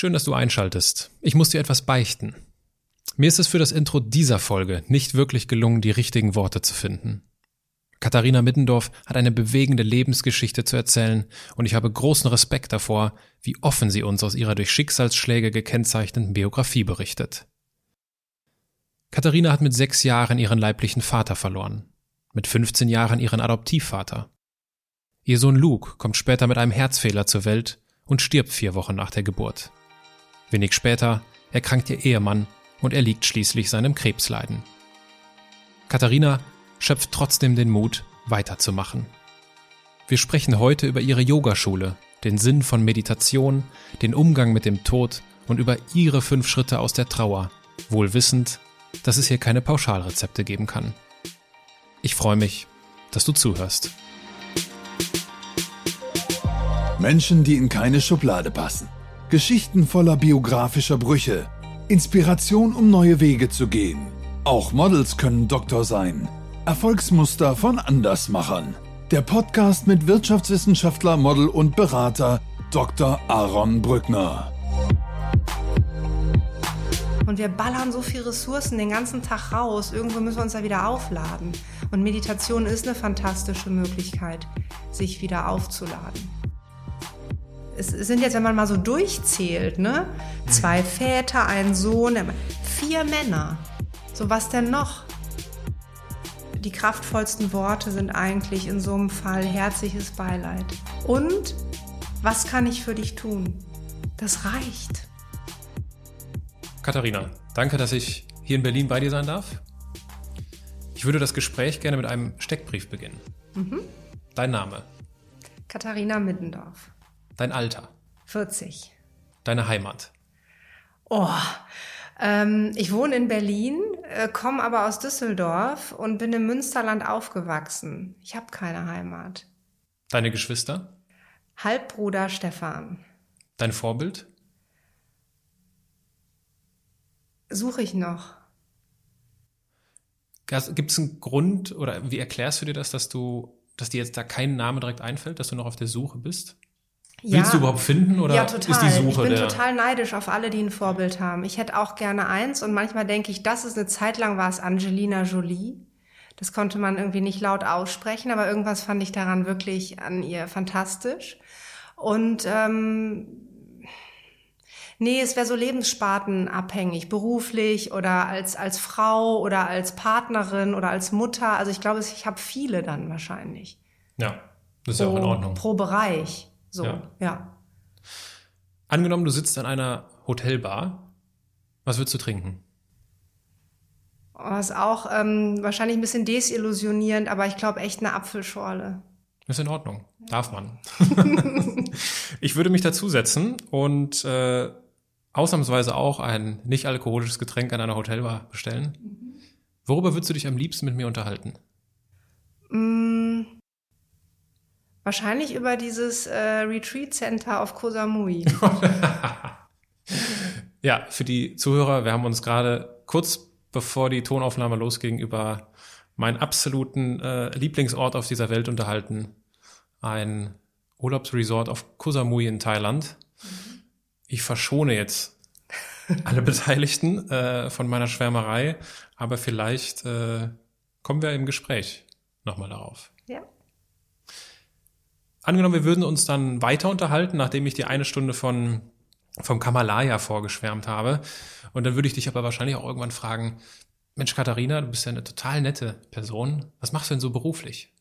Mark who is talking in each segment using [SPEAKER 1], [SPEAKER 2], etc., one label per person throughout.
[SPEAKER 1] Schön, dass du einschaltest. Ich muss dir etwas beichten. Mir ist es für das Intro dieser Folge nicht wirklich gelungen, die richtigen Worte zu finden. Katharina Middendorf hat eine bewegende Lebensgeschichte zu erzählen und ich habe großen Respekt davor, wie offen sie uns aus ihrer durch Schicksalsschläge gekennzeichneten Biografie berichtet. Katharina hat mit sechs Jahren ihren leiblichen Vater verloren, mit 15 Jahren ihren Adoptivvater. Ihr Sohn Luke kommt später mit einem Herzfehler zur Welt und stirbt vier Wochen nach der Geburt. Wenig später erkrankt ihr Ehemann und erliegt schließlich seinem Krebsleiden. Katharina schöpft trotzdem den Mut, weiterzumachen. Wir sprechen heute über ihre Yogaschule, den Sinn von Meditation, den Umgang mit dem Tod und über ihre fünf Schritte aus der Trauer, wohl wissend, dass es hier keine Pauschalrezepte geben kann. Ich freue mich, dass du zuhörst.
[SPEAKER 2] Menschen, die in keine Schublade passen. Geschichten voller biografischer Brüche. Inspiration, um neue Wege zu gehen. Auch Models können Doktor sein. Erfolgsmuster von Andersmachern. Der Podcast mit Wirtschaftswissenschaftler, Model und Berater Dr. Aaron Brückner.
[SPEAKER 3] Und wir ballern so viel Ressourcen den ganzen Tag raus. Irgendwo müssen wir uns da wieder aufladen. Und Meditation ist eine fantastische Möglichkeit, sich wieder aufzuladen. Es sind jetzt, wenn man mal so durchzählt, ne? Zwei Väter, ein Sohn, vier Männer. So was denn noch? Die kraftvollsten Worte sind eigentlich in so einem Fall herzliches Beileid. Und was kann ich für dich tun? Das reicht.
[SPEAKER 1] Katharina, danke, dass ich hier in Berlin bei dir sein darf. Ich würde das Gespräch gerne mit einem Steckbrief beginnen. Mhm. Dein Name?
[SPEAKER 3] Katharina Middendorf.
[SPEAKER 1] Dein Alter?
[SPEAKER 3] 40.
[SPEAKER 1] Deine Heimat?
[SPEAKER 3] Oh, ähm, ich wohne in Berlin, äh, komme aber aus Düsseldorf und bin im Münsterland aufgewachsen. Ich habe keine Heimat.
[SPEAKER 1] Deine Geschwister?
[SPEAKER 3] Halbbruder Stefan.
[SPEAKER 1] Dein Vorbild?
[SPEAKER 3] Suche ich noch.
[SPEAKER 1] Gibt es einen Grund oder wie erklärst du dir das, dass du, dass dir jetzt da kein Name direkt einfällt, dass du noch auf der Suche bist? Willst ja. du überhaupt finden oder
[SPEAKER 3] ja, total.
[SPEAKER 1] ist die Suche
[SPEAKER 3] Ich bin
[SPEAKER 1] der
[SPEAKER 3] total neidisch auf alle, die ein Vorbild haben. Ich hätte auch gerne eins und manchmal denke ich, das ist eine Zeit lang war es Angelina Jolie. Das konnte man irgendwie nicht laut aussprechen, aber irgendwas fand ich daran wirklich an ihr fantastisch. Und ähm, nee, es wäre so lebensspartenabhängig, beruflich oder als als Frau oder als Partnerin oder als Mutter. Also ich glaube, ich habe viele dann wahrscheinlich.
[SPEAKER 1] Ja, das ist ja auch in Ordnung.
[SPEAKER 3] Pro Bereich. So, ja. ja.
[SPEAKER 1] Angenommen, du sitzt an einer Hotelbar. Was würdest du trinken?
[SPEAKER 3] Ist auch ähm, wahrscheinlich ein bisschen desillusionierend, aber ich glaube echt eine Apfelschorle.
[SPEAKER 1] Ist in Ordnung. Darf man. ich würde mich dazusetzen und äh, ausnahmsweise auch ein nicht alkoholisches Getränk an einer Hotelbar bestellen. Mhm. Worüber würdest du dich am liebsten mit mir unterhalten?
[SPEAKER 3] Mm, Wahrscheinlich über dieses äh, Retreat Center auf Koh Samui.
[SPEAKER 1] ja, für die Zuhörer, wir haben uns gerade kurz bevor die Tonaufnahme losging über meinen absoluten äh, Lieblingsort auf dieser Welt unterhalten. Ein Urlaubsresort auf Koh Samui in Thailand. Mhm. Ich verschone jetzt alle Beteiligten äh, von meiner Schwärmerei, aber vielleicht äh, kommen wir im Gespräch nochmal darauf. Angenommen, wir würden uns dann weiter unterhalten, nachdem ich dir eine Stunde von vom Kamalaya vorgeschwärmt habe. Und dann würde ich dich aber wahrscheinlich auch irgendwann fragen, Mensch, Katharina, du bist ja eine total nette Person. Was machst du denn so beruflich?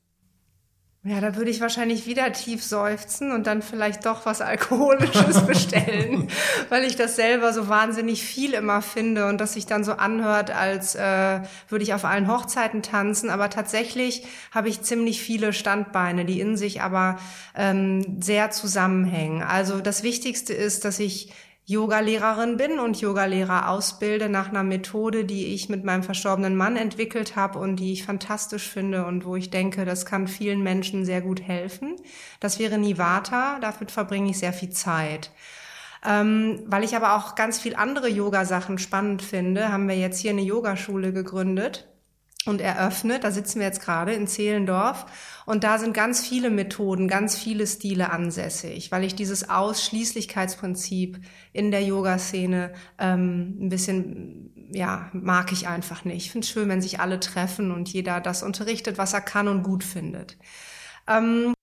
[SPEAKER 3] Ja, da würde ich wahrscheinlich wieder tief seufzen und dann vielleicht doch was Alkoholisches bestellen, weil ich das selber so wahnsinnig viel immer finde und das sich dann so anhört, als äh, würde ich auf allen Hochzeiten tanzen. Aber tatsächlich habe ich ziemlich viele Standbeine, die in sich aber ähm, sehr zusammenhängen. Also das Wichtigste ist, dass ich Yogalehrerin bin und Yogalehrer ausbilde nach einer Methode, die ich mit meinem verstorbenen Mann entwickelt habe und die ich fantastisch finde und wo ich denke, das kann vielen Menschen sehr gut helfen. Das wäre Nivata, dafür verbringe ich sehr viel Zeit. Ähm, weil ich aber auch ganz viel andere Yoga-Sachen spannend finde, haben wir jetzt hier eine Yogaschule gegründet und eröffnet. Da sitzen wir jetzt gerade in Zehlendorf. Und da sind ganz viele Methoden, ganz viele Stile ansässig, weil ich dieses Ausschließlichkeitsprinzip in der Yoga-Szene ähm, ein bisschen, ja, mag ich einfach nicht. Ich finde es schön, wenn sich alle treffen und jeder das unterrichtet, was er kann und gut findet. Ähm,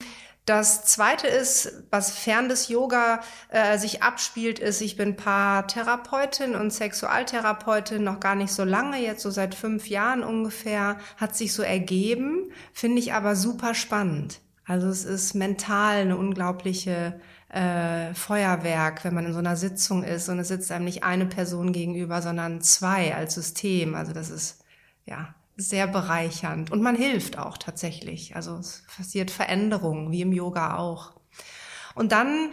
[SPEAKER 3] das zweite ist, was fern des Yoga äh, sich abspielt, ist, ich bin Paartherapeutin und Sexualtherapeutin noch gar nicht so lange, jetzt so seit fünf Jahren ungefähr, hat sich so ergeben, finde ich aber super spannend. Also es ist mental eine unglaubliche äh, Feuerwerk, wenn man in so einer Sitzung ist und es sitzt einem nicht eine Person gegenüber, sondern zwei als System. Also das ist ja sehr bereichernd und man hilft auch tatsächlich. Also es passiert Veränderungen, wie im Yoga auch. Und dann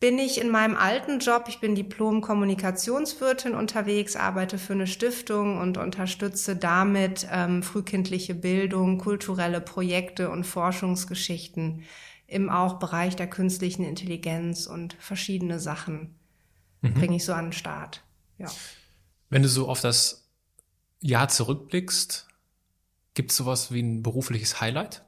[SPEAKER 3] bin ich in meinem alten Job, ich bin Diplom-Kommunikationswirtin unterwegs, arbeite für eine Stiftung und unterstütze damit ähm, frühkindliche Bildung, kulturelle Projekte und Forschungsgeschichten im auch Bereich der künstlichen Intelligenz und verschiedene Sachen mhm. bringe ich so an den Start. Ja.
[SPEAKER 1] Wenn du so auf das Jahr zurückblickst, Gibt es sowas wie ein berufliches Highlight?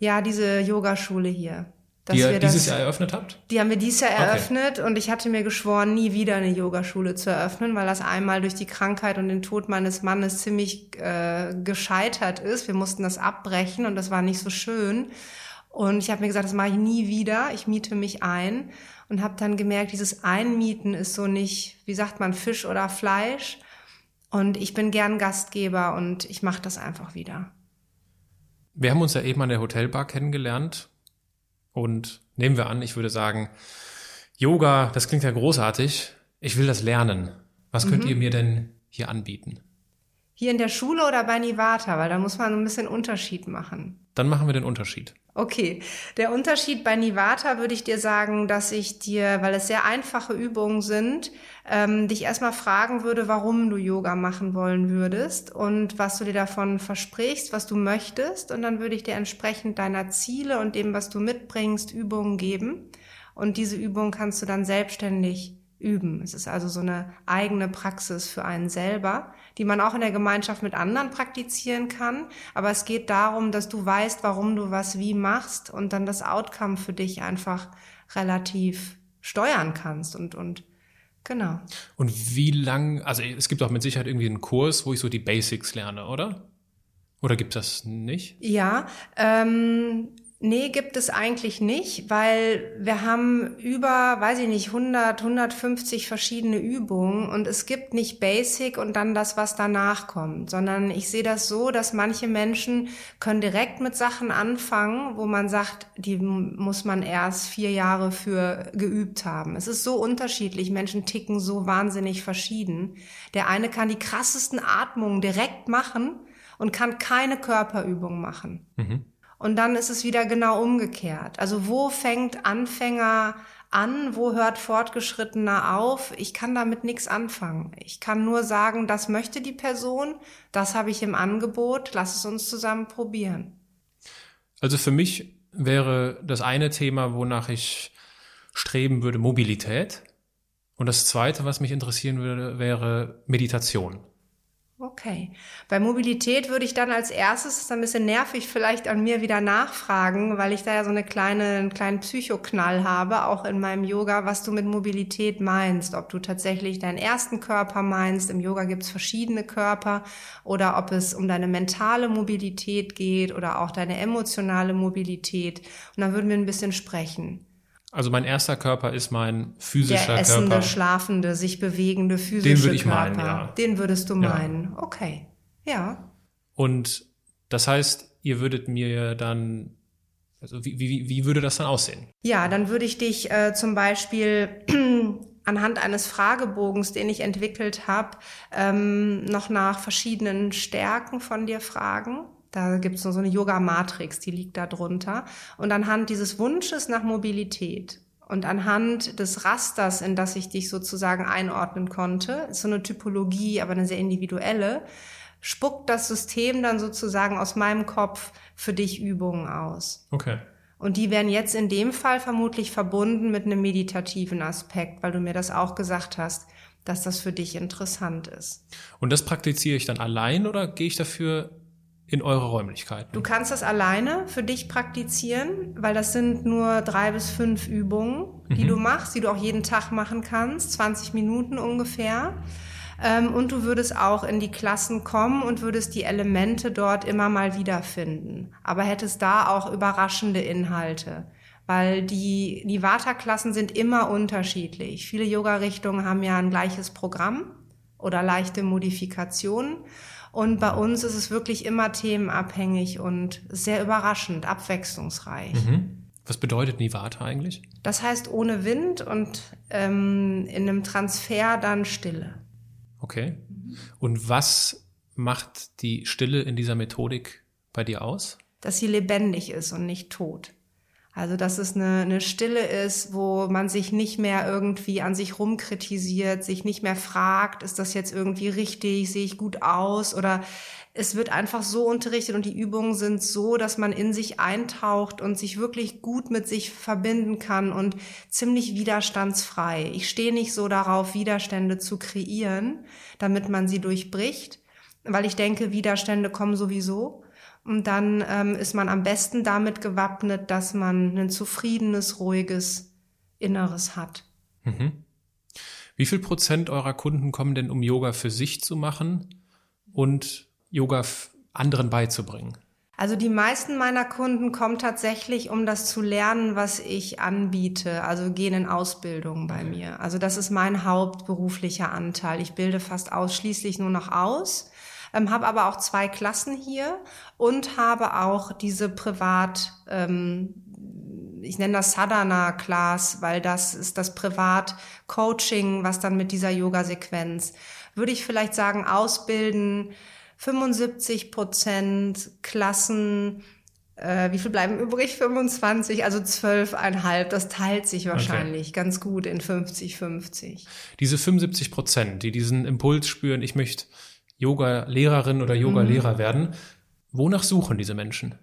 [SPEAKER 3] Ja, diese Yogaschule hier.
[SPEAKER 1] die ihr dieses Jahr eröffnet habt?
[SPEAKER 3] Die haben wir dieses Jahr okay. eröffnet und ich hatte mir geschworen, nie wieder eine Yogaschule zu eröffnen, weil das einmal durch die Krankheit und den Tod meines Mannes ziemlich äh, gescheitert ist. Wir mussten das abbrechen und das war nicht so schön. Und ich habe mir gesagt, das mache ich nie wieder. Ich miete mich ein und habe dann gemerkt, dieses Einmieten ist so nicht, wie sagt man, Fisch oder Fleisch. Und ich bin gern Gastgeber und ich mache das einfach wieder.
[SPEAKER 1] Wir haben uns ja eben an der Hotelbar kennengelernt und nehmen wir an, ich würde sagen, Yoga, das klingt ja großartig. Ich will das lernen. Was könnt mhm. ihr mir denn hier anbieten?
[SPEAKER 3] Hier in der Schule oder bei Nivata? Weil da muss man ein bisschen Unterschied machen.
[SPEAKER 1] Dann machen wir den Unterschied.
[SPEAKER 3] Okay, der Unterschied bei Nivata würde ich dir sagen, dass ich dir, weil es sehr einfache Übungen sind, ähm, dich erstmal fragen würde, warum du Yoga machen wollen würdest und was du dir davon versprichst, was du möchtest. Und dann würde ich dir entsprechend deiner Ziele und dem, was du mitbringst, Übungen geben. Und diese Übungen kannst du dann selbstständig üben. Es ist also so eine eigene Praxis für einen selber die man auch in der Gemeinschaft mit anderen praktizieren kann. Aber es geht darum, dass du weißt, warum du was wie machst und dann das Outcome für dich einfach relativ steuern kannst und, und genau.
[SPEAKER 1] Und wie lang, also es gibt auch mit Sicherheit irgendwie einen Kurs, wo ich so die Basics lerne, oder? Oder gibt das nicht?
[SPEAKER 3] Ja, ähm, Nee, gibt es eigentlich nicht, weil wir haben über, weiß ich nicht, 100, 150 verschiedene Übungen und es gibt nicht Basic und dann das, was danach kommt, sondern ich sehe das so, dass manche Menschen können direkt mit Sachen anfangen, wo man sagt, die muss man erst vier Jahre für geübt haben. Es ist so unterschiedlich, Menschen ticken so wahnsinnig verschieden. Der eine kann die krassesten Atmungen direkt machen und kann keine Körperübung machen. Mhm. Und dann ist es wieder genau umgekehrt. Also wo fängt Anfänger an, wo hört Fortgeschrittener auf? Ich kann damit nichts anfangen. Ich kann nur sagen, das möchte die Person, das habe ich im Angebot, lass es uns zusammen probieren.
[SPEAKER 1] Also für mich wäre das eine Thema, wonach ich streben würde, Mobilität. Und das zweite, was mich interessieren würde, wäre Meditation.
[SPEAKER 3] Okay. Bei Mobilität würde ich dann als erstes, das ist ein bisschen nervig, vielleicht an mir wieder nachfragen, weil ich da ja so eine kleine, einen kleinen Psychoknall habe, auch in meinem Yoga, was du mit Mobilität meinst. Ob du tatsächlich deinen ersten Körper meinst, im Yoga gibt es verschiedene Körper, oder ob es um deine mentale Mobilität geht oder auch deine emotionale Mobilität. Und dann würden wir ein bisschen sprechen.
[SPEAKER 1] Also mein erster Körper ist mein physischer
[SPEAKER 3] Der essende, Körper. schlafende, sich bewegende physische
[SPEAKER 1] Den würde ich
[SPEAKER 3] Körper.
[SPEAKER 1] meinen, ja.
[SPEAKER 3] Den würdest du meinen. Ja. Okay. Ja.
[SPEAKER 1] Und das heißt, ihr würdet mir dann, also wie, wie, wie würde das dann aussehen?
[SPEAKER 3] Ja, dann würde ich dich äh, zum Beispiel anhand eines Fragebogens, den ich entwickelt habe, ähm, noch nach verschiedenen Stärken von dir fragen. Da gibt es so eine Yoga-Matrix, die liegt da drunter. Und anhand dieses Wunsches nach Mobilität und anhand des Rasters, in das ich dich sozusagen einordnen konnte, ist so eine Typologie, aber eine sehr individuelle, spuckt das System dann sozusagen aus meinem Kopf für dich Übungen aus.
[SPEAKER 1] Okay.
[SPEAKER 3] Und die werden jetzt in dem Fall vermutlich verbunden mit einem meditativen Aspekt, weil du mir das auch gesagt hast, dass das für dich interessant ist.
[SPEAKER 1] Und das praktiziere ich dann allein oder gehe ich dafür in eure Räumlichkeiten.
[SPEAKER 3] Du kannst das alleine für dich praktizieren, weil das sind nur drei bis fünf Übungen, die mhm. du machst, die du auch jeden Tag machen kannst, 20 Minuten ungefähr. Ähm, und du würdest auch in die Klassen kommen und würdest die Elemente dort immer mal wiederfinden. Aber hättest da auch überraschende Inhalte. Weil die, die Vata-Klassen sind immer unterschiedlich. Viele Yoga-Richtungen haben ja ein gleiches Programm oder leichte Modifikationen. Und bei uns ist es wirklich immer themenabhängig und sehr überraschend, abwechslungsreich.
[SPEAKER 1] Mhm. Was bedeutet Nivata eigentlich?
[SPEAKER 3] Das heißt ohne Wind und ähm, in einem Transfer dann Stille.
[SPEAKER 1] Okay. Und was macht die Stille in dieser Methodik bei dir aus?
[SPEAKER 3] Dass sie lebendig ist und nicht tot. Also, dass es eine, eine Stille ist, wo man sich nicht mehr irgendwie an sich rumkritisiert, sich nicht mehr fragt, ist das jetzt irgendwie richtig, sehe ich gut aus oder es wird einfach so unterrichtet und die Übungen sind so, dass man in sich eintaucht und sich wirklich gut mit sich verbinden kann und ziemlich widerstandsfrei. Ich stehe nicht so darauf, Widerstände zu kreieren, damit man sie durchbricht, weil ich denke, Widerstände kommen sowieso. Und dann ähm, ist man am besten damit gewappnet, dass man ein zufriedenes, ruhiges Inneres hat.
[SPEAKER 1] Mhm. Wie viel Prozent eurer Kunden kommen denn, um Yoga für sich zu machen und Yoga anderen beizubringen?
[SPEAKER 3] Also die meisten meiner Kunden kommen tatsächlich, um das zu lernen, was ich anbiete, also gehen in Ausbildung bei mir. Also das ist mein hauptberuflicher Anteil. Ich bilde fast ausschließlich nur noch aus ähm, habe aber auch zwei Klassen hier und habe auch diese Privat, ähm, ich nenne das Sadhana-Class, weil das ist das Privat-Coaching, was dann mit dieser Yoga-Sequenz, würde ich vielleicht sagen, ausbilden, 75 Prozent Klassen, äh, wie viel bleiben übrig? 25, also 12,5. Das teilt sich wahrscheinlich okay. ganz gut in 50-50.
[SPEAKER 1] Diese 75 Prozent, die diesen Impuls spüren, ich möchte Yoga-Lehrerin oder Yoga-Lehrer mhm. werden. Wonach suchen diese Menschen?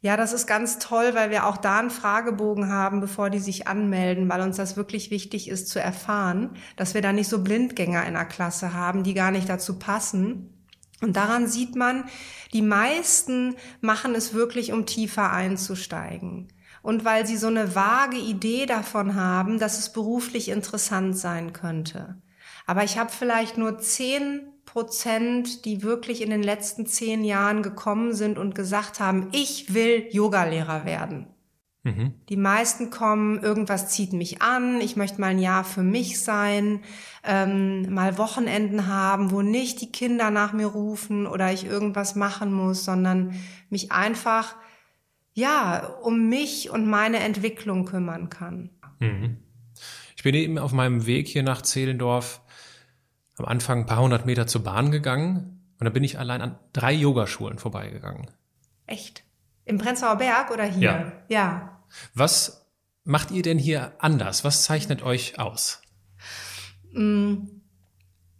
[SPEAKER 3] Ja, das ist ganz toll, weil wir auch da einen Fragebogen haben, bevor die sich anmelden, weil uns das wirklich wichtig ist zu erfahren, dass wir da nicht so Blindgänger in der Klasse haben, die gar nicht dazu passen. Und daran sieht man, die meisten machen es wirklich, um tiefer einzusteigen. Und weil sie so eine vage Idee davon haben, dass es beruflich interessant sein könnte. Aber ich habe vielleicht nur zehn Prozent, die wirklich in den letzten zehn Jahren gekommen sind und gesagt haben, ich will Yogalehrer werden. Mhm. Die meisten kommen, irgendwas zieht mich an, ich möchte mal ein Jahr für mich sein, ähm, mal Wochenenden haben, wo nicht die Kinder nach mir rufen oder ich irgendwas machen muss, sondern mich einfach, ja, um mich und meine Entwicklung kümmern kann.
[SPEAKER 1] Mhm. Ich bin eben auf meinem Weg hier nach Zehlendorf am Anfang ein paar hundert Meter zur Bahn gegangen und dann bin ich allein an drei Yogaschulen vorbeigegangen.
[SPEAKER 3] Echt? Im Prenzlauer Berg oder hier?
[SPEAKER 1] Ja. ja. Was macht ihr denn hier anders? Was zeichnet euch aus?
[SPEAKER 3] Mm,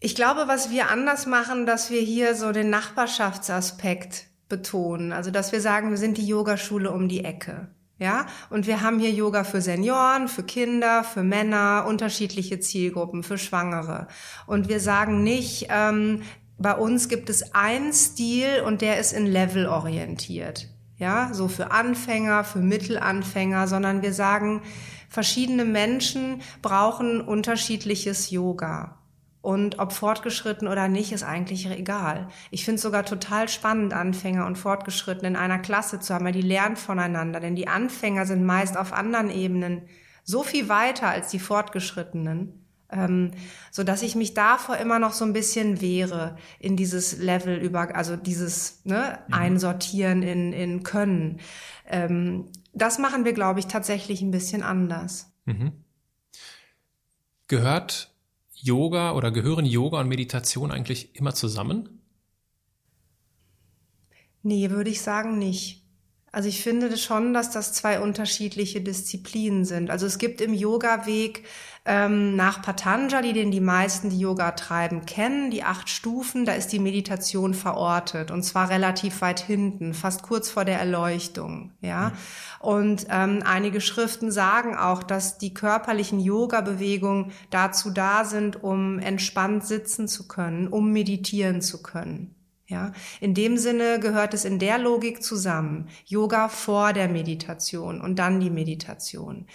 [SPEAKER 3] ich glaube, was wir anders machen, dass wir hier so den Nachbarschaftsaspekt betonen. Also, dass wir sagen, wir sind die Yogaschule um die Ecke. Ja, und wir haben hier Yoga für Senioren, für Kinder, für Männer, unterschiedliche Zielgruppen, für Schwangere. Und wir sagen nicht, ähm, bei uns gibt es einen Stil und der ist in Level orientiert. Ja, so für Anfänger, für Mittelanfänger, sondern wir sagen, verschiedene Menschen brauchen unterschiedliches Yoga. Und ob fortgeschritten oder nicht, ist eigentlich egal. Ich finde es sogar total spannend, Anfänger und Fortgeschritten in einer Klasse zu haben, weil die lernen voneinander. Denn die Anfänger sind meist auf anderen Ebenen so viel weiter als die Fortgeschrittenen, ähm, so dass ich mich davor immer noch so ein bisschen wehre in dieses Level über, also dieses ne, mhm. Einsortieren in, in Können. Ähm, das machen wir, glaube ich, tatsächlich ein bisschen anders. Mhm.
[SPEAKER 1] Gehört Yoga oder gehören Yoga und Meditation eigentlich immer zusammen?
[SPEAKER 3] Nee, würde ich sagen nicht. Also ich finde schon, dass das zwei unterschiedliche Disziplinen sind. Also es gibt im Yoga-Weg ähm, nach Patanjali, den die meisten, die Yoga treiben, kennen, die acht Stufen, da ist die Meditation verortet und zwar relativ weit hinten, fast kurz vor der Erleuchtung. Ja, und ähm, einige Schriften sagen auch, dass die körperlichen Yoga-Bewegungen dazu da sind, um entspannt sitzen zu können, um meditieren zu können. Ja, in dem Sinne gehört es in der Logik zusammen. Yoga vor der Meditation und dann die Meditation.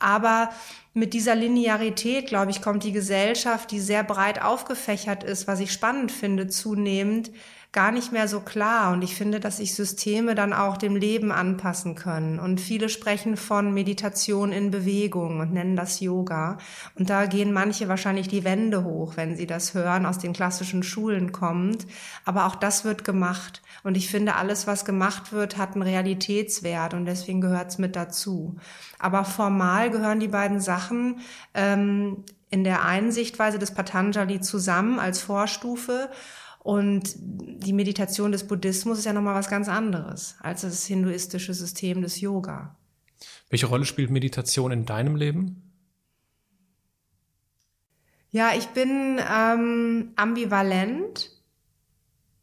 [SPEAKER 3] Aber mit dieser Linearität, glaube ich, kommt die Gesellschaft, die sehr breit aufgefächert ist, was ich spannend finde, zunehmend gar nicht mehr so klar. Und ich finde, dass sich Systeme dann auch dem Leben anpassen können. Und viele sprechen von Meditation in Bewegung und nennen das Yoga. Und da gehen manche wahrscheinlich die Wände hoch, wenn sie das hören, aus den klassischen Schulen kommt. Aber auch das wird gemacht. Und ich finde, alles, was gemacht wird, hat einen Realitätswert und deswegen gehört es mit dazu. Aber formal gehören die beiden Sachen ähm, in der einen Sichtweise des Patanjali zusammen als Vorstufe und die Meditation des Buddhismus ist ja nochmal was ganz anderes als das hinduistische System des Yoga.
[SPEAKER 1] Welche Rolle spielt Meditation in deinem Leben?
[SPEAKER 3] Ja, ich bin ähm, ambivalent,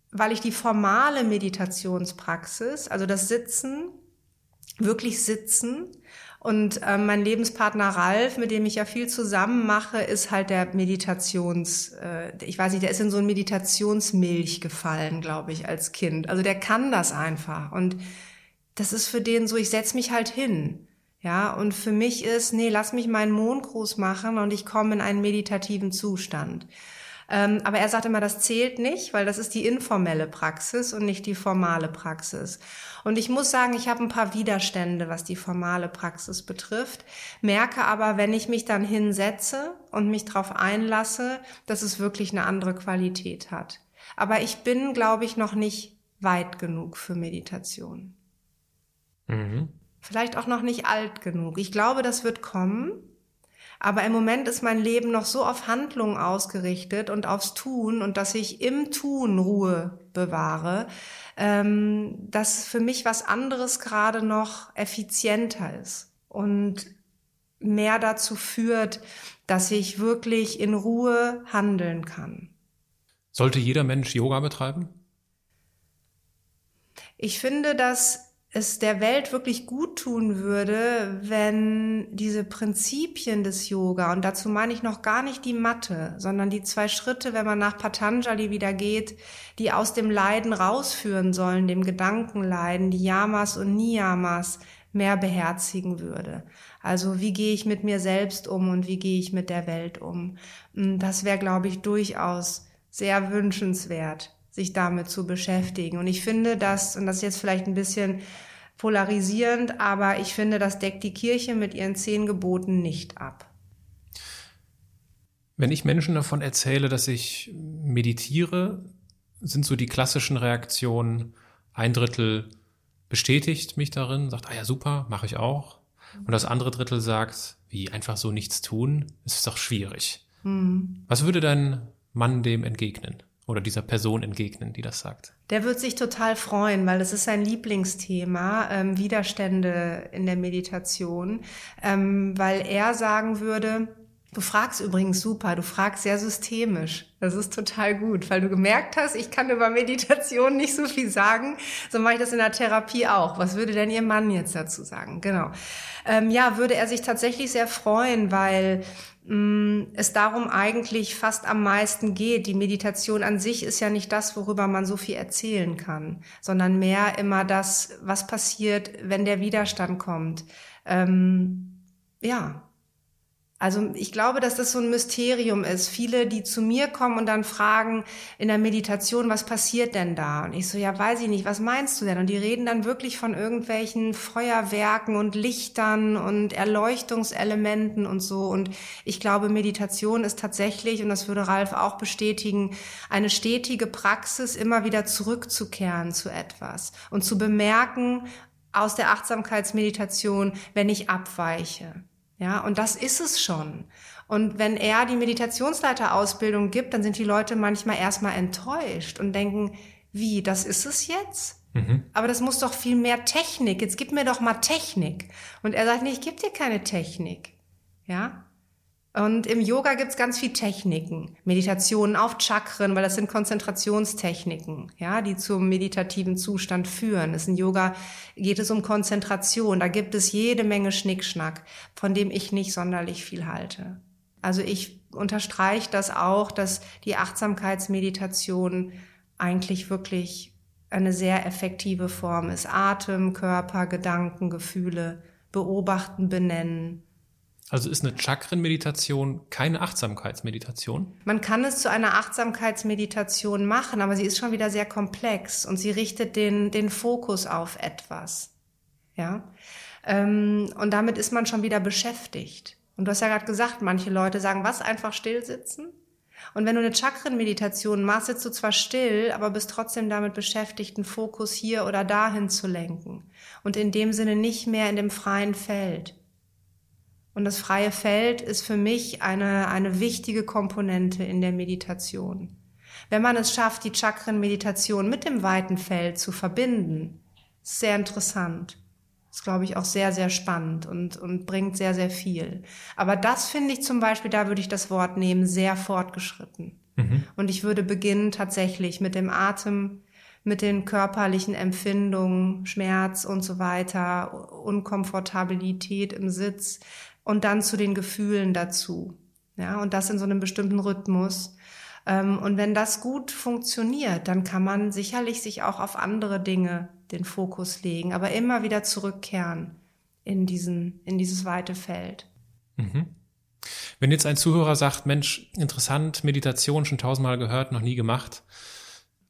[SPEAKER 3] weil ich die formale Meditationspraxis, also das Sitzen, wirklich Sitzen, und äh, mein Lebenspartner Ralf, mit dem ich ja viel zusammen mache, ist halt der Meditations, äh, ich weiß nicht, der ist in so ein Meditationsmilch gefallen, glaube ich, als Kind. Also der kann das einfach. Und das ist für den so, ich setz mich halt hin. Ja, und für mich ist, nee, lass mich meinen Mondgruß machen und ich komme in einen meditativen Zustand. Ähm, aber er sagt immer, das zählt nicht, weil das ist die informelle Praxis und nicht die formale Praxis. Und ich muss sagen, ich habe ein paar Widerstände, was die formale Praxis betrifft, merke aber, wenn ich mich dann hinsetze und mich darauf einlasse, dass es wirklich eine andere Qualität hat. Aber ich bin, glaube ich, noch nicht weit genug für Meditation. Mhm. Vielleicht auch noch nicht alt genug. Ich glaube, das wird kommen. Aber im Moment ist mein Leben noch so auf Handlung ausgerichtet und aufs Tun und dass ich im Tun Ruhe bewahre, ähm, dass für mich was anderes gerade noch effizienter ist und mehr dazu führt, dass ich wirklich in Ruhe handeln kann.
[SPEAKER 1] Sollte jeder Mensch Yoga betreiben?
[SPEAKER 3] Ich finde, dass es der Welt wirklich gut tun würde, wenn diese Prinzipien des Yoga, und dazu meine ich noch gar nicht die Matte, sondern die zwei Schritte, wenn man nach Patanjali wieder geht, die aus dem Leiden rausführen sollen, dem Gedankenleiden, die Yamas und Niyamas mehr beherzigen würde. Also wie gehe ich mit mir selbst um und wie gehe ich mit der Welt um? Das wäre, glaube ich, durchaus sehr wünschenswert sich damit zu beschäftigen. Und ich finde das, und das ist jetzt vielleicht ein bisschen polarisierend, aber ich finde, das deckt die Kirche mit ihren zehn Geboten nicht ab.
[SPEAKER 1] Wenn ich Menschen davon erzähle, dass ich meditiere, sind so die klassischen Reaktionen, ein Drittel bestätigt mich darin, sagt, ah ja, super, mache ich auch. Und das andere Drittel sagt, wie einfach so nichts tun, ist doch schwierig. Mhm. Was würde dein Mann dem entgegnen? Oder dieser Person entgegnen, die das sagt?
[SPEAKER 3] Der wird sich total freuen, weil das ist sein Lieblingsthema, ähm, Widerstände in der Meditation, ähm, weil er sagen würde, Du fragst übrigens super, du fragst sehr systemisch. Das ist total gut, weil du gemerkt hast, ich kann über Meditation nicht so viel sagen, so mache ich das in der Therapie auch. Was würde denn Ihr Mann jetzt dazu sagen? Genau. Ähm, ja, würde er sich tatsächlich sehr freuen, weil Mm, es darum eigentlich fast am meisten geht. Die Meditation an sich ist ja nicht das, worüber man so viel erzählen kann, sondern mehr immer das, was passiert, wenn der Widerstand kommt. Ähm, ja, also ich glaube, dass das so ein Mysterium ist. Viele, die zu mir kommen und dann fragen in der Meditation, was passiert denn da? Und ich so, ja, weiß ich nicht, was meinst du denn? Und die reden dann wirklich von irgendwelchen Feuerwerken und Lichtern und Erleuchtungselementen und so. Und ich glaube, Meditation ist tatsächlich, und das würde Ralf auch bestätigen, eine stetige Praxis, immer wieder zurückzukehren zu etwas und zu bemerken aus der Achtsamkeitsmeditation, wenn ich abweiche. Ja, und das ist es schon. Und wenn er die Meditationsleiterausbildung gibt, dann sind die Leute manchmal erstmal enttäuscht und denken, wie, das ist es jetzt? Mhm. Aber das muss doch viel mehr Technik. Jetzt gib mir doch mal Technik. Und er sagt, nee, ich gebe dir keine Technik. Ja? Und im Yoga gibt's ganz viel Techniken. Meditationen auf Chakren, weil das sind Konzentrationstechniken, ja, die zum meditativen Zustand führen. Das in Yoga geht es um Konzentration. Da gibt es jede Menge Schnickschnack, von dem ich nicht sonderlich viel halte. Also ich unterstreiche das auch, dass die Achtsamkeitsmeditation eigentlich wirklich eine sehr effektive Form ist. Atem, Körper, Gedanken, Gefühle, beobachten, benennen.
[SPEAKER 1] Also ist eine Chakrenmeditation keine Achtsamkeitsmeditation?
[SPEAKER 3] Man kann es zu einer Achtsamkeitsmeditation machen, aber sie ist schon wieder sehr komplex und sie richtet den, den Fokus auf etwas. Ja. Ähm, und damit ist man schon wieder beschäftigt. Und du hast ja gerade gesagt, manche Leute sagen, was, einfach still sitzen? Und wenn du eine Chakrenmeditation machst, sitzt du zwar still, aber bist trotzdem damit beschäftigt, einen Fokus hier oder dahin zu lenken. Und in dem Sinne nicht mehr in dem freien Feld. Und das freie Feld ist für mich eine, eine wichtige Komponente in der Meditation. Wenn man es schafft, die Chakrenmeditation mit dem weiten Feld zu verbinden, ist sehr interessant. Ist, glaube ich, auch sehr, sehr spannend und, und bringt sehr, sehr viel. Aber das finde ich zum Beispiel, da würde ich das Wort nehmen, sehr fortgeschritten. Mhm. Und ich würde beginnen tatsächlich mit dem Atem, mit den körperlichen Empfindungen, Schmerz und so weiter, Unkomfortabilität im Sitz und dann zu den Gefühlen dazu. Ja, und das in so einem bestimmten Rhythmus. Ähm, und wenn das gut funktioniert, dann kann man sicherlich sich auch auf andere Dinge den Fokus legen, aber immer wieder zurückkehren in diesen, in dieses weite Feld.
[SPEAKER 1] Mhm. Wenn jetzt ein Zuhörer sagt, Mensch, interessant, Meditation schon tausendmal gehört, noch nie gemacht,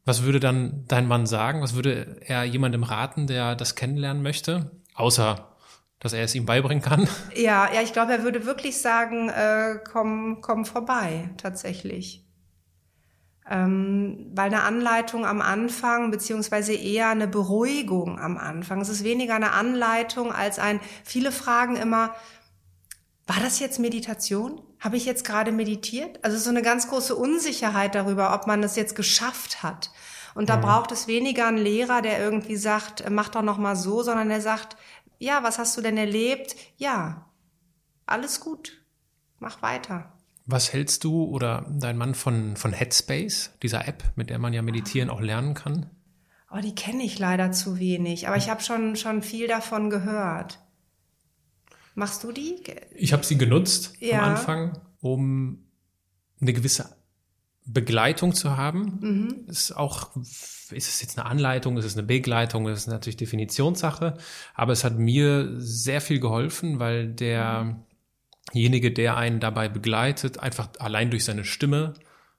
[SPEAKER 1] was würde dann dein Mann sagen? Was würde er jemandem raten, der das kennenlernen möchte? Außer, dass er es ihm beibringen kann?
[SPEAKER 3] Ja, ja, ich glaube, er würde wirklich sagen, äh, komm, komm vorbei, tatsächlich. Ähm, weil eine Anleitung am Anfang, beziehungsweise eher eine Beruhigung am Anfang. Es ist weniger eine Anleitung als ein, viele fragen immer, war das jetzt Meditation? Habe ich jetzt gerade meditiert? Also so eine ganz große Unsicherheit darüber, ob man es jetzt geschafft hat. Und da mhm. braucht es weniger einen Lehrer, der irgendwie sagt, mach doch noch mal so, sondern der sagt, ja, was hast du denn erlebt? Ja, alles gut, mach weiter.
[SPEAKER 1] Was hältst du oder dein Mann von, von Headspace, dieser App, mit der man ja meditieren auch lernen kann?
[SPEAKER 3] Oh, die kenne ich leider zu wenig, aber ich habe schon, schon viel davon gehört. Machst du die?
[SPEAKER 1] Ich habe sie genutzt ja. am Anfang, um eine gewisse Begleitung zu haben. Mhm. Ist auch, ist es jetzt eine Anleitung, ist es eine Begleitung, ist es natürlich Definitionssache, aber es hat mir sehr viel geholfen, weil der derjenige, der einen dabei begleitet, einfach allein durch seine Stimme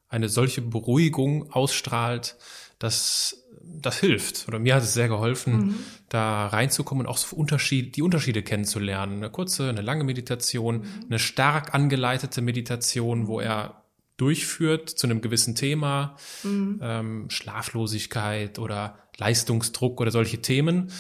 [SPEAKER 1] eine solche Beruhigung ausstrahlt, dass das hilft. Oder mir hat es sehr geholfen, mhm. da reinzukommen und auch so Unterschied, die Unterschiede kennenzulernen. Eine kurze, eine lange Meditation, mhm. eine stark angeleitete Meditation, wo er durchführt zu einem gewissen Thema, mhm. ähm, Schlaflosigkeit oder Leistungsdruck oder solche Themen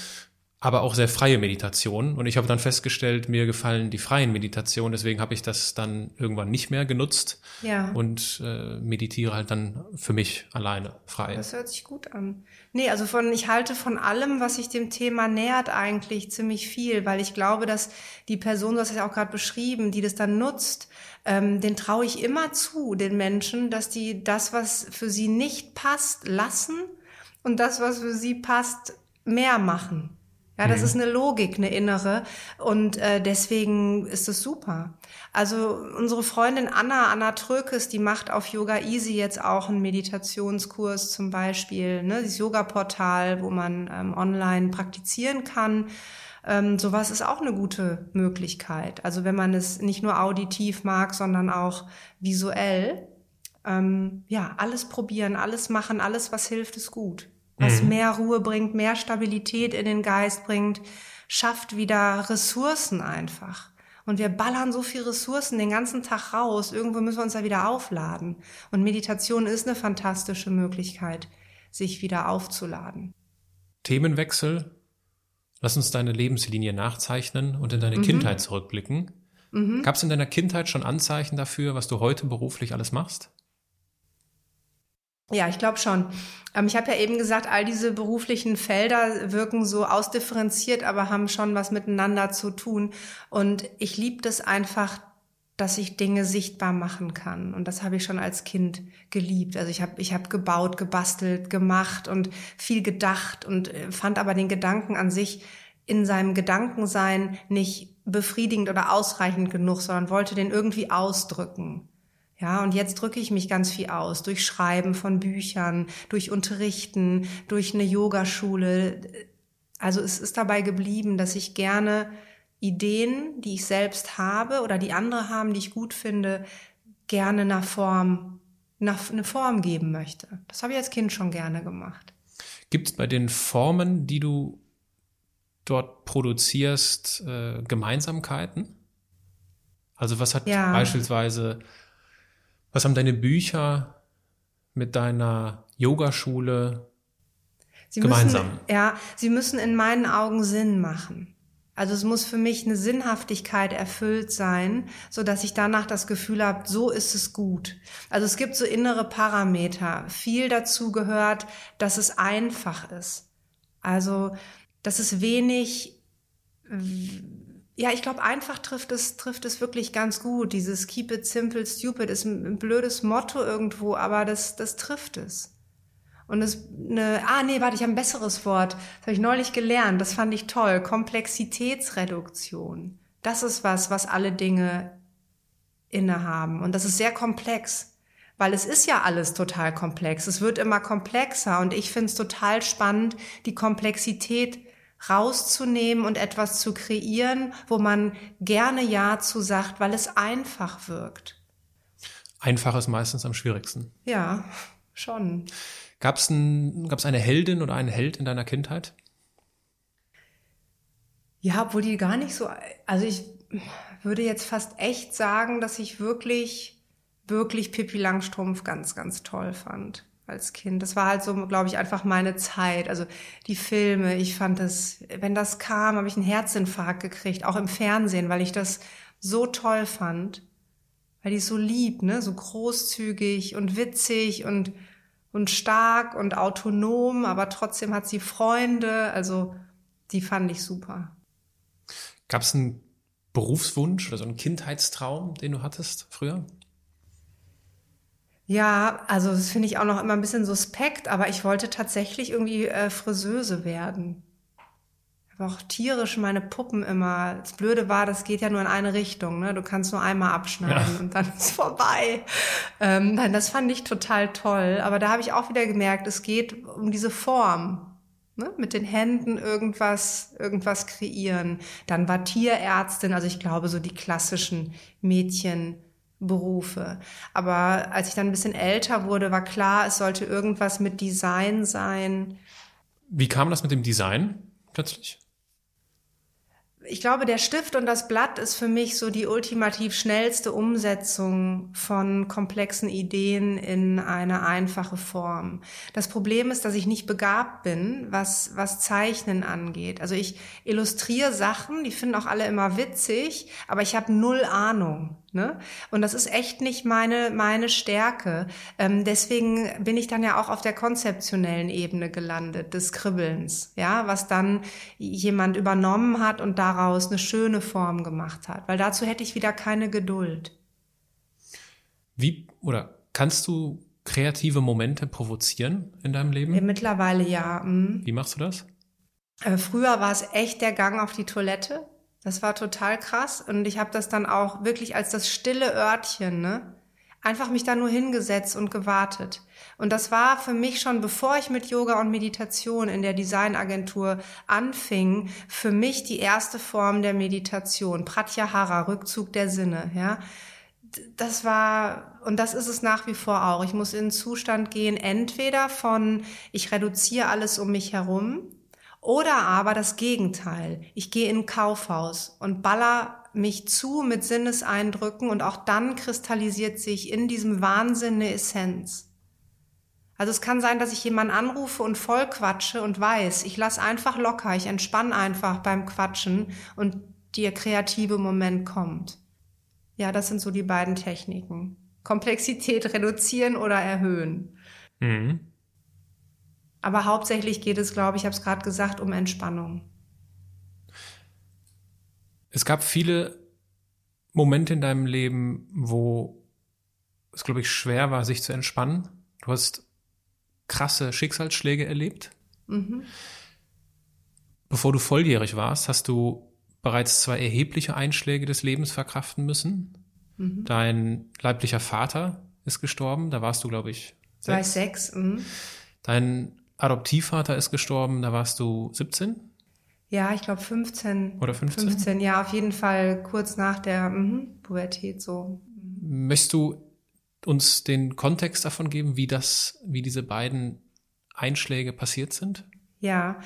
[SPEAKER 1] aber auch sehr freie Meditation. Und ich habe dann festgestellt, mir gefallen die freien Meditationen, deswegen habe ich das dann irgendwann nicht mehr genutzt ja. und äh, meditiere halt dann für mich alleine frei.
[SPEAKER 3] Das hört sich gut an. Nee, also von ich halte von allem, was sich dem Thema nähert, eigentlich ziemlich viel, weil ich glaube, dass die Person, du hast es ja auch gerade beschrieben, die das dann nutzt, ähm, den traue ich immer zu, den Menschen, dass die das, was für sie nicht passt, lassen und das, was für sie passt, mehr machen. Ja, das mhm. ist eine Logik, eine innere. Und äh, deswegen ist es super. Also unsere Freundin Anna, Anna Trökes, die macht auf Yoga Easy jetzt auch einen Meditationskurs zum Beispiel, ne, dieses Yoga-Portal, wo man ähm, online praktizieren kann. Ähm, sowas ist auch eine gute Möglichkeit. Also wenn man es nicht nur auditiv mag, sondern auch visuell. Ähm, ja, alles probieren, alles machen, alles, was hilft, ist gut was mhm. mehr Ruhe bringt, mehr Stabilität in den Geist bringt, schafft wieder Ressourcen einfach. Und wir ballern so viel Ressourcen den ganzen Tag raus. Irgendwo müssen wir uns da wieder aufladen. Und Meditation ist eine fantastische Möglichkeit, sich wieder aufzuladen.
[SPEAKER 1] Themenwechsel. Lass uns deine Lebenslinie nachzeichnen und in deine mhm. Kindheit zurückblicken. Mhm. Gab es in deiner Kindheit schon Anzeichen dafür, was du heute beruflich alles machst?
[SPEAKER 3] Ja, ich glaube schon. Ähm, ich habe ja eben gesagt, all diese beruflichen Felder wirken so ausdifferenziert, aber haben schon was miteinander zu tun. Und ich liebe das einfach, dass ich Dinge sichtbar machen kann. Und das habe ich schon als Kind geliebt. Also ich habe ich hab gebaut, gebastelt, gemacht und viel gedacht und äh, fand aber den Gedanken an sich in seinem Gedankensein nicht befriedigend oder ausreichend genug, sondern wollte den irgendwie ausdrücken. Ja, und jetzt drücke ich mich ganz viel aus durch Schreiben von Büchern, durch Unterrichten, durch eine Yogaschule. Also es ist dabei geblieben, dass ich gerne Ideen, die ich selbst habe oder die andere haben, die ich gut finde, gerne einer Form, nach, eine Form geben möchte. Das habe ich als Kind schon gerne gemacht.
[SPEAKER 1] Gibt es bei den Formen, die du dort produzierst, äh, Gemeinsamkeiten? Also was hat ja. beispielsweise, was haben deine Bücher mit deiner Yogaschule
[SPEAKER 3] sie gemeinsam? Müssen, ja, sie müssen in meinen Augen Sinn machen. Also es muss für mich eine Sinnhaftigkeit erfüllt sein, so dass ich danach das Gefühl habe, so ist es gut. Also es gibt so innere Parameter. Viel dazu gehört, dass es einfach ist. Also, dass es wenig, ja, ich glaube, einfach trifft es, trifft es wirklich ganz gut. Dieses Keep it simple, stupid ist ein blödes Motto irgendwo, aber das, das trifft es. Und es eine, ah nee, warte, ich habe ein besseres Wort. Das habe ich neulich gelernt. Das fand ich toll. Komplexitätsreduktion. Das ist was, was alle Dinge innehaben. Und das ist sehr komplex. Weil es ist ja alles total komplex. Es wird immer komplexer. Und ich finde es total spannend, die Komplexität rauszunehmen und etwas zu kreieren, wo man gerne Ja zu sagt, weil es einfach wirkt.
[SPEAKER 1] Einfach ist meistens am schwierigsten.
[SPEAKER 3] Ja, schon.
[SPEAKER 1] Gab es ein, gab's eine Heldin oder einen Held in deiner Kindheit?
[SPEAKER 3] Ja, obwohl die gar nicht so. Also ich würde jetzt fast echt sagen, dass ich wirklich, wirklich Pippi Langstrumpf ganz, ganz toll fand als Kind. Das war halt so, glaube ich, einfach meine Zeit. Also die Filme, ich fand das, wenn das kam, habe ich einen Herzinfarkt gekriegt, auch im Fernsehen, weil ich das so toll fand. Weil die so lieb, ne, so großzügig und witzig und und stark und autonom, aber trotzdem hat sie Freunde. Also die fand ich super.
[SPEAKER 1] Gab es einen Berufswunsch oder so einen Kindheitstraum, den du hattest früher?
[SPEAKER 3] Ja, also das finde ich auch noch immer ein bisschen suspekt, aber ich wollte tatsächlich irgendwie äh, Friseuse werden habe auch tierisch meine Puppen immer. Das Blöde war, das geht ja nur in eine Richtung. Ne? Du kannst nur einmal abschneiden ja. und dann ist vorbei. Ähm, nein, das fand ich total toll. Aber da habe ich auch wieder gemerkt, es geht um diese Form. Ne? Mit den Händen irgendwas, irgendwas kreieren. Dann war Tierärztin, also ich glaube so die klassischen Mädchenberufe. Aber als ich dann ein bisschen älter wurde, war klar, es sollte irgendwas mit Design sein.
[SPEAKER 1] Wie kam das mit dem Design plötzlich?
[SPEAKER 3] Ich glaube, der Stift und das Blatt ist für mich so die ultimativ schnellste Umsetzung von komplexen Ideen in eine einfache Form. Das Problem ist, dass ich nicht begabt bin, was, was Zeichnen angeht. Also ich illustriere Sachen, die finden auch alle immer witzig, aber ich habe null Ahnung. Ne? Und das ist echt nicht meine, meine Stärke. Ähm, deswegen bin ich dann ja auch auf der konzeptionellen Ebene gelandet, des Kribbelns, ja, was dann jemand übernommen hat und daraus eine schöne Form gemacht hat. Weil dazu hätte ich wieder keine Geduld.
[SPEAKER 1] Wie oder kannst du kreative Momente provozieren in deinem Leben?
[SPEAKER 3] Mittlerweile ja. Mhm.
[SPEAKER 1] Wie machst du das?
[SPEAKER 3] Äh, früher war es echt der Gang auf die Toilette. Das war total krass und ich habe das dann auch wirklich als das stille Örtchen, ne? Einfach mich da nur hingesetzt und gewartet. Und das war für mich schon, bevor ich mit Yoga und Meditation in der Designagentur anfing, für mich die erste Form der Meditation. Pratyahara, Rückzug der Sinne, ja. Das war, und das ist es nach wie vor auch. Ich muss in einen Zustand gehen, entweder von, ich reduziere alles um mich herum, oder aber das Gegenteil. Ich gehe in ein Kaufhaus und baller mich zu mit Sinneseindrücken und auch dann kristallisiert sich in diesem Wahnsinn eine Essenz. Also es kann sein, dass ich jemanden anrufe und voll quatsche und weiß, ich lasse einfach locker, ich entspanne einfach beim Quatschen und der kreative Moment kommt. Ja, das sind so die beiden Techniken. Komplexität reduzieren oder erhöhen. Mhm. Aber hauptsächlich geht es, glaube ich, ich habe es gerade gesagt, um Entspannung.
[SPEAKER 1] Es gab viele Momente in deinem Leben, wo es, glaube ich, schwer war, sich zu entspannen. Du hast krasse Schicksalsschläge erlebt. Mhm. Bevor du volljährig warst, hast du bereits zwei erhebliche Einschläge des Lebens verkraften müssen. Mhm. Dein leiblicher Vater ist gestorben, da warst du, glaube ich,
[SPEAKER 3] sechs. Ich sechs. Mhm.
[SPEAKER 1] Dein Adoptivvater ist gestorben, da warst du 17?
[SPEAKER 3] Ja, ich glaube 15.
[SPEAKER 1] Oder 15?
[SPEAKER 3] 15, ja, auf jeden Fall kurz nach der mh, Pubertät so.
[SPEAKER 1] Möchtest du uns den Kontext davon geben, wie das, wie diese beiden Einschläge passiert sind?
[SPEAKER 3] Ja,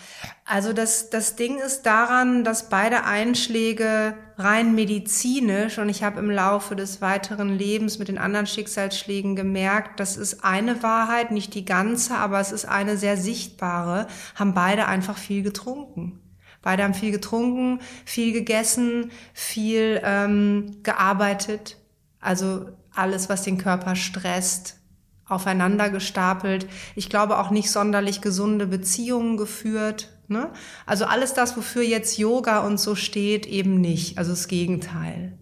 [SPEAKER 3] also das, das Ding ist daran, dass beide Einschläge rein medizinisch und ich habe im Laufe des weiteren Lebens mit den anderen Schicksalsschlägen gemerkt, das ist eine Wahrheit, nicht die ganze, aber es ist eine sehr sichtbare, haben beide einfach viel getrunken. Beide haben viel getrunken, viel gegessen, viel ähm, gearbeitet. Also alles, was den Körper stresst, aufeinander gestapelt. Ich glaube auch nicht sonderlich gesunde Beziehungen geführt. Ne? Also alles das, wofür jetzt Yoga und so steht, eben nicht. Also das Gegenteil.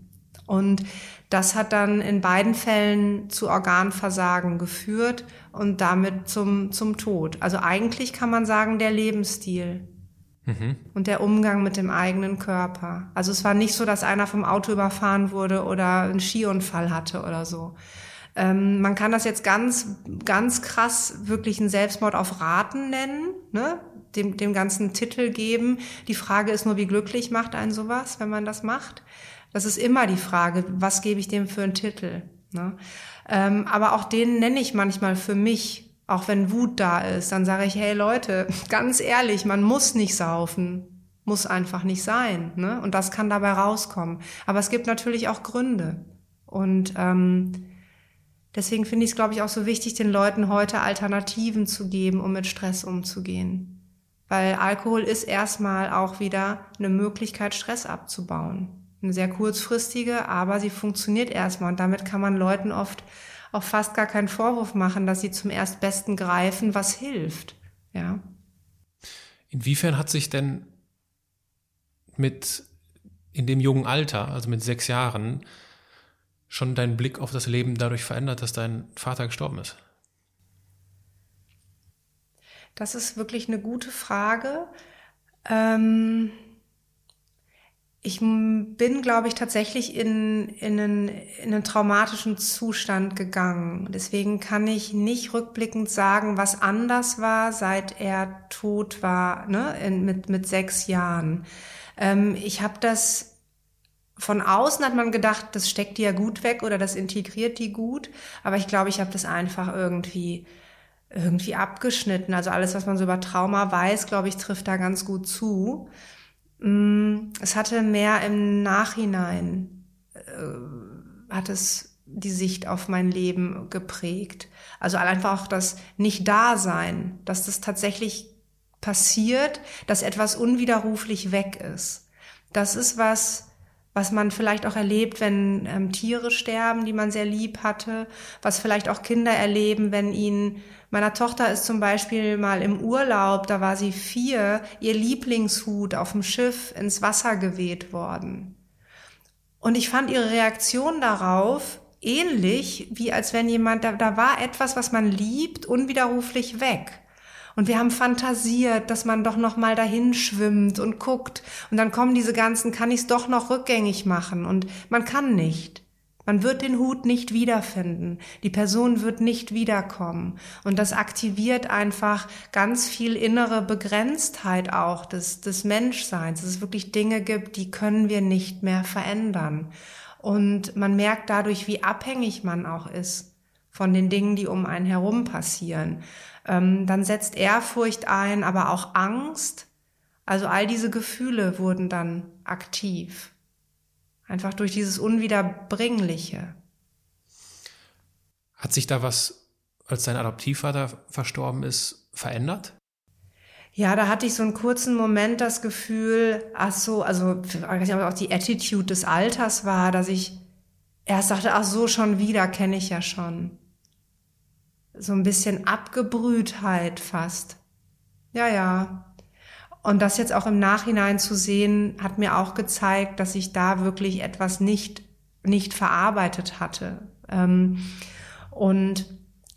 [SPEAKER 3] Und das hat dann in beiden Fällen zu Organversagen geführt und damit zum, zum Tod. Also eigentlich kann man sagen, der Lebensstil mhm. und der Umgang mit dem eigenen Körper. Also es war nicht so, dass einer vom Auto überfahren wurde oder einen Skiunfall hatte oder so. Ähm, man kann das jetzt ganz, ganz krass wirklich einen Selbstmord auf Raten nennen, ne? dem, dem ganzen Titel geben. Die Frage ist nur, wie glücklich macht einen sowas, wenn man das macht? Das ist immer die Frage, was gebe ich dem für einen Titel? Ne? Ähm, aber auch den nenne ich manchmal für mich, auch wenn Wut da ist. Dann sage ich, hey Leute, ganz ehrlich, man muss nicht saufen. Muss einfach nicht sein. Ne? Und das kann dabei rauskommen. Aber es gibt natürlich auch Gründe. Und ähm, Deswegen finde ich es, glaube ich, auch so wichtig, den Leuten heute Alternativen zu geben, um mit Stress umzugehen. Weil Alkohol ist erstmal auch wieder eine Möglichkeit, Stress abzubauen. Eine sehr kurzfristige, aber sie funktioniert erstmal. Und damit kann man Leuten oft auch fast gar keinen Vorwurf machen, dass sie zum Erstbesten greifen, was hilft. Ja.
[SPEAKER 1] Inwiefern hat sich denn mit in dem jungen Alter, also mit sechs Jahren, schon deinen Blick auf das Leben dadurch verändert, dass dein Vater gestorben ist?
[SPEAKER 3] Das ist wirklich eine gute Frage. Ähm ich bin, glaube ich, tatsächlich in, in, einen, in einen traumatischen Zustand gegangen. Deswegen kann ich nicht rückblickend sagen, was anders war, seit er tot war, ne, in, mit, mit sechs Jahren. Ähm, ich habe das von außen hat man gedacht, das steckt die ja gut weg oder das integriert die gut. Aber ich glaube, ich habe das einfach irgendwie irgendwie abgeschnitten. Also alles, was man so über Trauma weiß, glaube ich, trifft da ganz gut zu. Mm, es hatte mehr im Nachhinein, äh, hat es die Sicht auf mein Leben geprägt. Also einfach auch das Nicht-Dasein, dass das tatsächlich passiert, dass etwas unwiderruflich weg ist. Das ist was, was man vielleicht auch erlebt, wenn ähm, Tiere sterben, die man sehr lieb hatte, was vielleicht auch Kinder erleben, wenn ihnen, meiner Tochter ist zum Beispiel mal im Urlaub, da war sie vier, ihr Lieblingshut auf dem Schiff ins Wasser geweht worden. Und ich fand ihre Reaktion darauf ähnlich, wie als wenn jemand, da, da war etwas, was man liebt, unwiderruflich weg. Und wir haben fantasiert, dass man doch noch mal dahin schwimmt und guckt. Und dann kommen diese ganzen, kann ich es doch noch rückgängig machen? Und man kann nicht. Man wird den Hut nicht wiederfinden. Die Person wird nicht wiederkommen. Und das aktiviert einfach ganz viel innere Begrenztheit auch des, des Menschseins. Dass es wirklich Dinge gibt, die können wir nicht mehr verändern. Und man merkt dadurch, wie abhängig man auch ist von den Dingen, die um einen herum passieren. Ähm, dann setzt Ehrfurcht ein, aber auch Angst. Also all diese Gefühle wurden dann aktiv. Einfach durch dieses Unwiederbringliche.
[SPEAKER 1] Hat sich da was, als dein Adoptivvater verstorben ist, verändert?
[SPEAKER 3] Ja, da hatte ich so einen kurzen Moment das Gefühl, ach so, also auch die Attitude des Alters war, dass ich erst dachte, ach so, schon wieder kenne ich ja schon so ein bisschen Abgebrühtheit fast. Ja, ja. Und das jetzt auch im Nachhinein zu sehen, hat mir auch gezeigt, dass ich da wirklich etwas nicht, nicht verarbeitet hatte. Ähm, und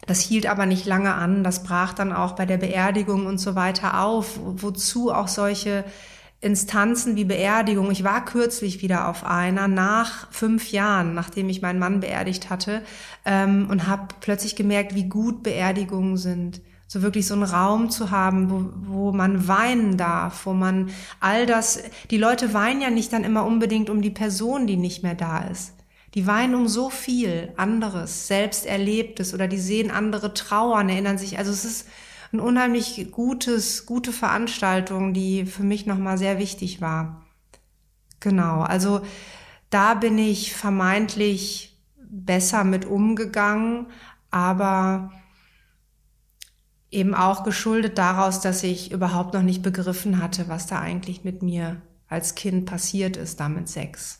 [SPEAKER 3] das hielt aber nicht lange an. Das brach dann auch bei der Beerdigung und so weiter auf, wozu auch solche Instanzen wie Beerdigung. Ich war kürzlich wieder auf einer nach fünf Jahren, nachdem ich meinen Mann beerdigt hatte, ähm, und habe plötzlich gemerkt, wie gut Beerdigungen sind. So wirklich so einen Raum zu haben, wo, wo man weinen darf, wo man all das, die Leute weinen ja nicht dann immer unbedingt um die Person, die nicht mehr da ist. Die weinen um so viel anderes, selbst Erlebtes oder die sehen andere trauern, erinnern sich. Also es ist ein unheimlich gutes, gute Veranstaltung, die für mich nochmal sehr wichtig war. Genau, also da bin ich vermeintlich besser mit umgegangen, aber eben auch geschuldet daraus, dass ich überhaupt noch nicht begriffen hatte, was da eigentlich mit mir als Kind passiert ist, damit sechs.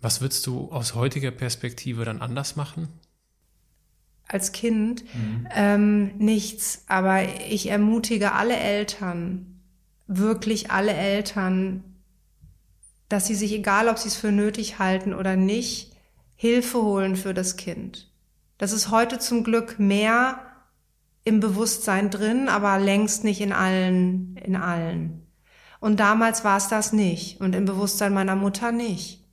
[SPEAKER 1] Was würdest du aus heutiger Perspektive dann anders machen?
[SPEAKER 3] Als Kind mhm. ähm, nichts. Aber ich ermutige alle Eltern, wirklich alle Eltern, dass sie sich, egal ob sie es für nötig halten oder nicht, Hilfe holen für das Kind. Das ist heute zum Glück mehr im Bewusstsein drin, aber längst nicht in allen, in allen. Und damals war es das nicht und im Bewusstsein meiner Mutter nicht.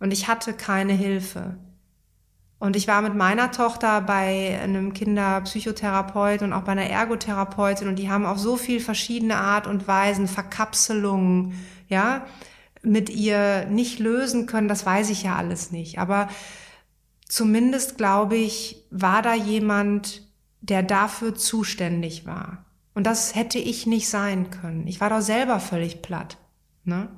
[SPEAKER 3] Und ich hatte keine Hilfe. Und ich war mit meiner Tochter bei einem Kinderpsychotherapeut und auch bei einer Ergotherapeutin und die haben auf so viel verschiedene Art und Weisen Verkapselungen, ja, mit ihr nicht lösen können. Das weiß ich ja alles nicht. Aber zumindest glaube ich, war da jemand, der dafür zuständig war. Und das hätte ich nicht sein können. Ich war doch selber völlig platt. Ne?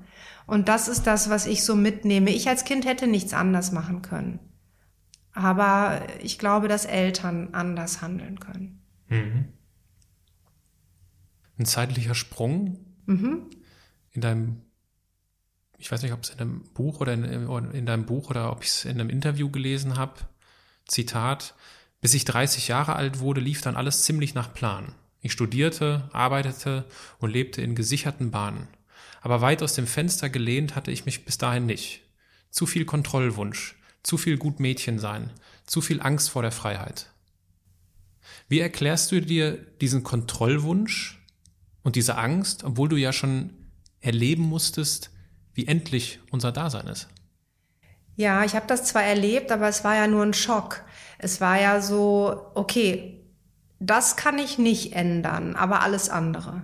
[SPEAKER 3] Und das ist das, was ich so mitnehme. Ich als Kind hätte nichts anders machen können. Aber ich glaube, dass Eltern anders handeln können. Mhm.
[SPEAKER 1] Ein zeitlicher Sprung mhm. in deinem, ich weiß nicht, ob es in einem Buch oder in, in deinem Buch oder ob ich es in einem Interview gelesen habe. Zitat, bis ich 30 Jahre alt wurde, lief dann alles ziemlich nach Plan. Ich studierte, arbeitete und lebte in gesicherten Bahnen. Aber weit aus dem Fenster gelehnt hatte ich mich bis dahin nicht. Zu viel Kontrollwunsch, zu viel Gutmädchen sein, zu viel Angst vor der Freiheit. Wie erklärst du dir diesen Kontrollwunsch und diese Angst, obwohl du ja schon erleben musstest, wie endlich unser Dasein ist?
[SPEAKER 3] Ja, ich habe das zwar erlebt, aber es war ja nur ein Schock. Es war ja so, okay, das kann ich nicht ändern, aber alles andere.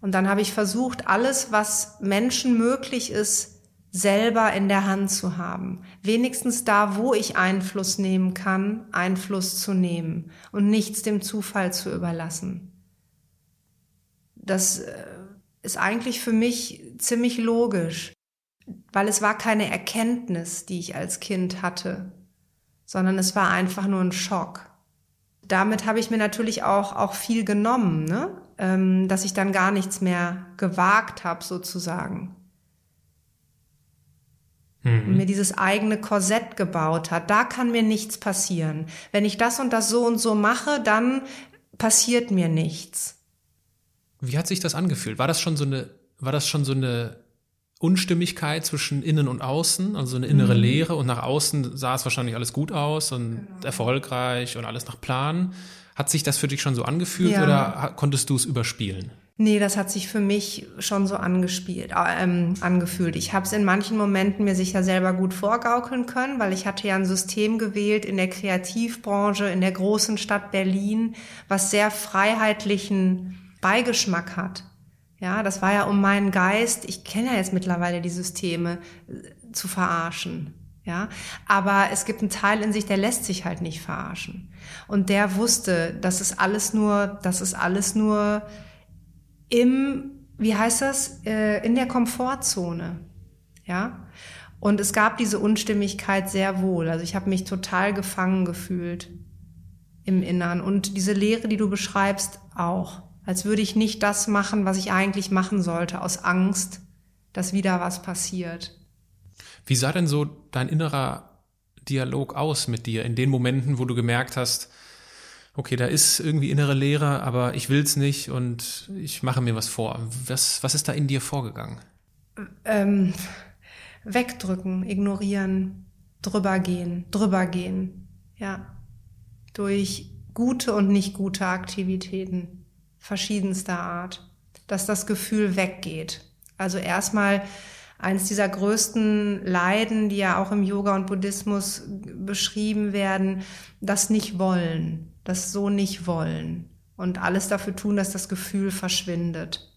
[SPEAKER 3] Und dann habe ich versucht, alles, was Menschen möglich ist, selber in der Hand zu haben. Wenigstens da, wo ich Einfluss nehmen kann, Einfluss zu nehmen und nichts dem Zufall zu überlassen. Das äh, ist eigentlich für mich ziemlich logisch, weil es war keine Erkenntnis, die ich als Kind hatte, sondern es war einfach nur ein Schock. Damit habe ich mir natürlich auch, auch viel genommen, ne? ähm, dass ich dann gar nichts mehr gewagt habe, sozusagen mhm. mir dieses eigene Korsett gebaut hat. Da kann mir nichts passieren. Wenn ich das und das so und so mache, dann passiert mir nichts.
[SPEAKER 1] Wie hat sich das angefühlt? War das schon so eine, war das schon so eine Unstimmigkeit zwischen innen und außen, also eine innere mhm. Leere und nach außen sah es wahrscheinlich alles gut aus und genau. erfolgreich und alles nach Plan. Hat sich das für dich schon so angefühlt ja. oder konntest du es überspielen?
[SPEAKER 3] Nee, das hat sich für mich schon so angespielt, äh, ähm, angefühlt. Ich habe es in manchen Momenten mir sicher selber gut vorgaukeln können, weil ich hatte ja ein System gewählt in der Kreativbranche in der großen Stadt Berlin, was sehr freiheitlichen Beigeschmack hat. Ja, das war ja um meinen Geist, ich kenne ja jetzt mittlerweile die Systeme, äh, zu verarschen. Ja, aber es gibt einen Teil in sich, der lässt sich halt nicht verarschen. Und der wusste, das ist alles nur, das ist alles nur im, wie heißt das, äh, in der Komfortzone. Ja. Und es gab diese Unstimmigkeit sehr wohl. Also ich habe mich total gefangen gefühlt im Innern. Und diese Lehre, die du beschreibst, auch. Als würde ich nicht das machen, was ich eigentlich machen sollte, aus Angst, dass wieder was passiert.
[SPEAKER 1] Wie sah denn so dein innerer Dialog aus mit dir in den Momenten, wo du gemerkt hast, okay, da ist irgendwie innere Leere, aber ich will's nicht und ich mache mir was vor. Was, was ist da in dir vorgegangen?
[SPEAKER 3] Ähm, wegdrücken, ignorieren, drüber gehen, drüber gehen, ja. Durch gute und nicht gute Aktivitäten verschiedenster Art. dass das Gefühl weggeht. Also erstmal eines dieser größten Leiden, die ja auch im Yoga und Buddhismus beschrieben werden, das nicht wollen, das so nicht wollen und alles dafür tun, dass das Gefühl verschwindet.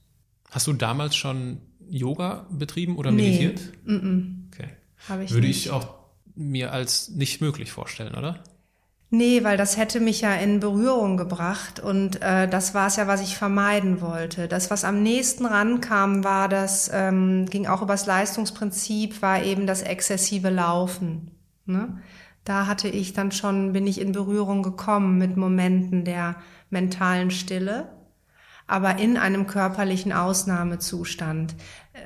[SPEAKER 1] Hast du damals schon Yoga betrieben oder nee. meditiert?
[SPEAKER 3] Mm -mm. Okay.
[SPEAKER 1] Ich Würde nicht. ich auch mir als nicht möglich vorstellen, oder?
[SPEAKER 3] Nee, weil das hätte mich ja in Berührung gebracht und äh, das war es ja, was ich vermeiden wollte. Das, was am nächsten rankam, war das, ähm, ging auch übers Leistungsprinzip, war eben das exzessive Laufen. Ne? Da hatte ich dann schon, bin ich in Berührung gekommen mit Momenten der mentalen Stille, aber in einem körperlichen Ausnahmezustand.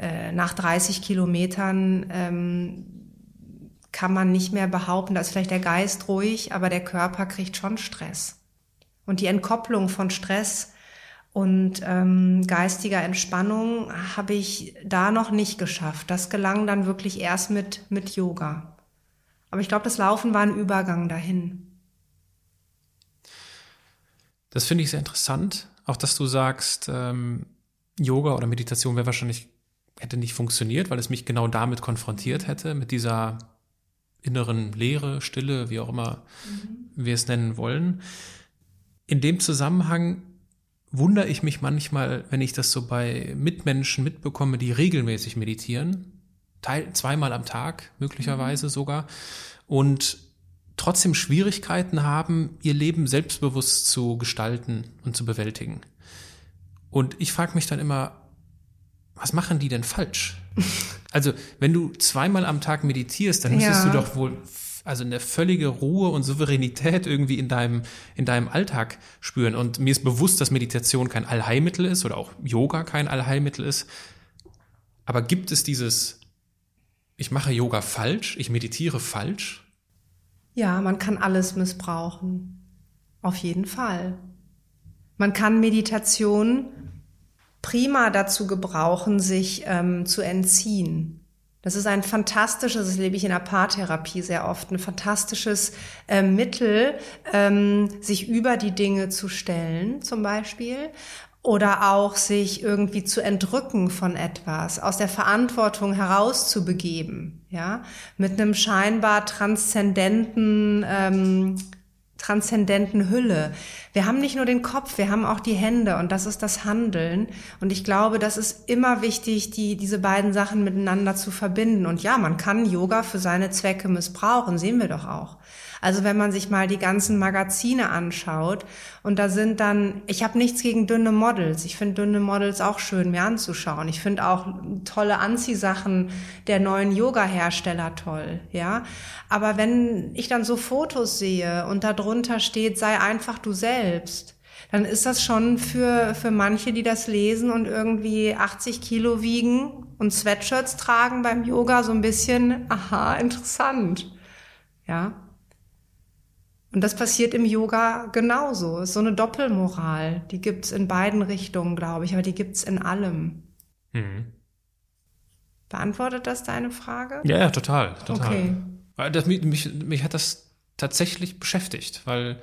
[SPEAKER 3] Äh, nach 30 Kilometern ähm, kann man nicht mehr behaupten, da ist vielleicht der Geist ruhig, aber der Körper kriegt schon Stress. Und die Entkopplung von Stress und ähm, geistiger Entspannung habe ich da noch nicht geschafft. Das gelang dann wirklich erst mit, mit Yoga. Aber ich glaube, das Laufen war ein Übergang dahin.
[SPEAKER 1] Das finde ich sehr interessant. Auch dass du sagst, ähm, Yoga oder Meditation wäre wahrscheinlich, hätte nicht funktioniert, weil es mich genau damit konfrontiert hätte, mit dieser inneren Leere, Stille, wie auch immer mhm. wir es nennen wollen. In dem Zusammenhang wundere ich mich manchmal, wenn ich das so bei Mitmenschen mitbekomme, die regelmäßig meditieren, teil, zweimal am Tag möglicherweise mhm. sogar, und trotzdem Schwierigkeiten haben, ihr Leben selbstbewusst zu gestalten und zu bewältigen. Und ich frage mich dann immer, was machen die denn falsch? Also, wenn du zweimal am Tag meditierst, dann müsstest ja. du doch wohl also eine völlige Ruhe und Souveränität irgendwie in deinem, in deinem Alltag spüren. Und mir ist bewusst, dass Meditation kein Allheilmittel ist oder auch Yoga kein Allheilmittel ist. Aber gibt es dieses, ich mache Yoga falsch, ich meditiere falsch?
[SPEAKER 3] Ja, man kann alles missbrauchen. Auf jeden Fall. Man kann Meditation prima dazu gebrauchen, sich ähm, zu entziehen. Das ist ein fantastisches, das lebe ich in der Paartherapie sehr oft, ein fantastisches äh, Mittel, ähm, sich über die Dinge zu stellen, zum Beispiel, oder auch sich irgendwie zu entrücken von etwas, aus der Verantwortung herauszubegeben, ja, mit einem scheinbar transzendenten ähm, transzendenten Hülle. Wir haben nicht nur den Kopf, wir haben auch die Hände und das ist das Handeln. Und ich glaube, das ist immer wichtig, die, diese beiden Sachen miteinander zu verbinden. Und ja, man kann Yoga für seine Zwecke missbrauchen, sehen wir doch auch. Also wenn man sich mal die ganzen Magazine anschaut und da sind dann, ich habe nichts gegen dünne Models. Ich finde dünne Models auch schön mir anzuschauen. Ich finde auch tolle Anziehsachen der neuen Yoga-Hersteller toll, ja. Aber wenn ich dann so Fotos sehe und da drunter steht, sei einfach du selbst, dann ist das schon für, für manche, die das lesen und irgendwie 80 Kilo wiegen und Sweatshirts tragen beim Yoga so ein bisschen, aha, interessant. Ja. Und das passiert im Yoga genauso. Ist so eine Doppelmoral. Die gibt's in beiden Richtungen, glaube ich, aber die gibt's in allem. Mhm. Beantwortet das deine Frage?
[SPEAKER 1] Ja, ja, total, total. Okay. Weil das, mich, mich, mich hat das tatsächlich beschäftigt, weil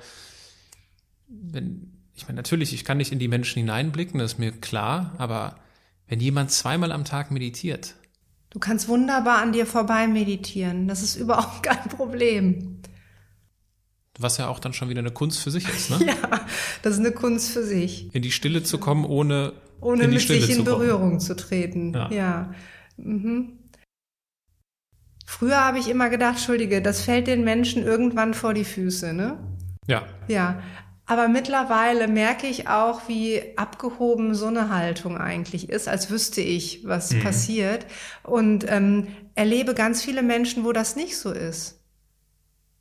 [SPEAKER 1] wenn, ich meine, natürlich, ich kann nicht in die Menschen hineinblicken, das ist mir klar, aber wenn jemand zweimal am Tag meditiert.
[SPEAKER 3] Du kannst wunderbar an dir vorbei meditieren. Das ist überhaupt kein Problem.
[SPEAKER 1] Was ja auch dann schon wieder eine Kunst für sich ist, ne?
[SPEAKER 3] ja, das ist eine Kunst für sich.
[SPEAKER 1] In die Stille zu kommen, ohne,
[SPEAKER 3] ohne
[SPEAKER 1] in die
[SPEAKER 3] mit
[SPEAKER 1] Stille
[SPEAKER 3] sich in Berührung kommen. zu treten. Ja. ja. Mhm. Früher habe ich immer gedacht, Entschuldige, das fällt den Menschen irgendwann vor die Füße, ne?
[SPEAKER 1] Ja.
[SPEAKER 3] Ja. Aber mittlerweile merke ich auch, wie abgehoben so eine Haltung eigentlich ist, als wüsste ich, was mhm. passiert. Und ähm, erlebe ganz viele Menschen, wo das nicht so ist.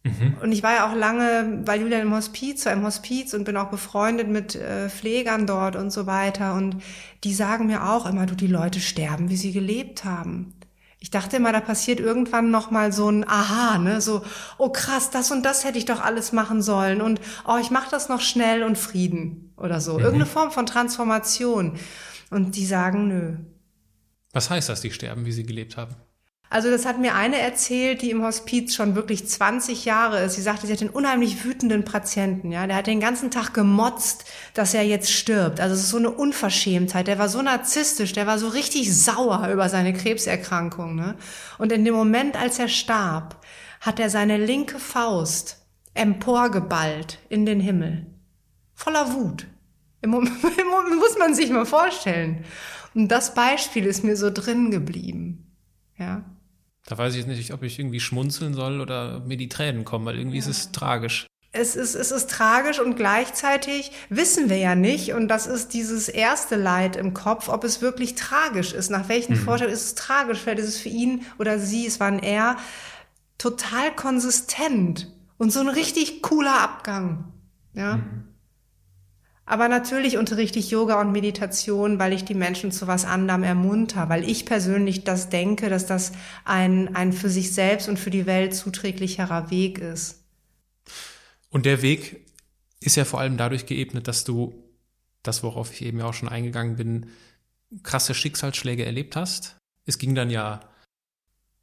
[SPEAKER 3] Mhm. Und ich war ja auch lange bei Julian im Hospiz, war im Hospiz und bin auch befreundet mit äh, Pflegern dort und so weiter. Und die sagen mir auch immer, du, die Leute sterben, wie sie gelebt haben. Ich dachte immer, da passiert irgendwann noch mal so ein Aha, ne, so oh krass, das und das hätte ich doch alles machen sollen und oh, ich mache das noch schnell und Frieden oder so, mhm. irgendeine Form von Transformation. Und die sagen nö.
[SPEAKER 1] Was heißt das, die sterben, wie sie gelebt haben?
[SPEAKER 3] Also das hat mir eine erzählt, die im Hospiz schon wirklich 20 Jahre ist. Sie sagte, sie hat einen unheimlich wütenden Patienten, ja. Der hat den ganzen Tag gemotzt, dass er jetzt stirbt. Also es ist so eine Unverschämtheit. Der war so narzisstisch, der war so richtig sauer über seine Krebserkrankung, ne. Und in dem Moment, als er starb, hat er seine linke Faust emporgeballt in den Himmel. Voller Wut. Im Moment, muss man sich mal vorstellen. Und das Beispiel ist mir so drin geblieben. Ja.
[SPEAKER 1] Da weiß ich jetzt nicht, ob ich irgendwie schmunzeln soll oder mir die Tränen kommen, weil irgendwie ja. ist es tragisch.
[SPEAKER 3] Es ist, es ist tragisch und gleichzeitig wissen wir ja nicht, und das ist dieses erste Leid im Kopf, ob es wirklich tragisch ist. Nach welchen mhm. Vorstellungen ist es tragisch? Vielleicht ist es für ihn oder sie, es war ein er, total konsistent und so ein richtig cooler Abgang. Ja. Mhm. Aber natürlich unterrichte ich Yoga und Meditation, weil ich die Menschen zu was anderem ermunter, weil ich persönlich das denke, dass das ein, ein für sich selbst und für die Welt zuträglicherer Weg ist.
[SPEAKER 1] Und der Weg ist ja vor allem dadurch geebnet, dass du das, worauf ich eben ja auch schon eingegangen bin, krasse Schicksalsschläge erlebt hast. Es ging dann ja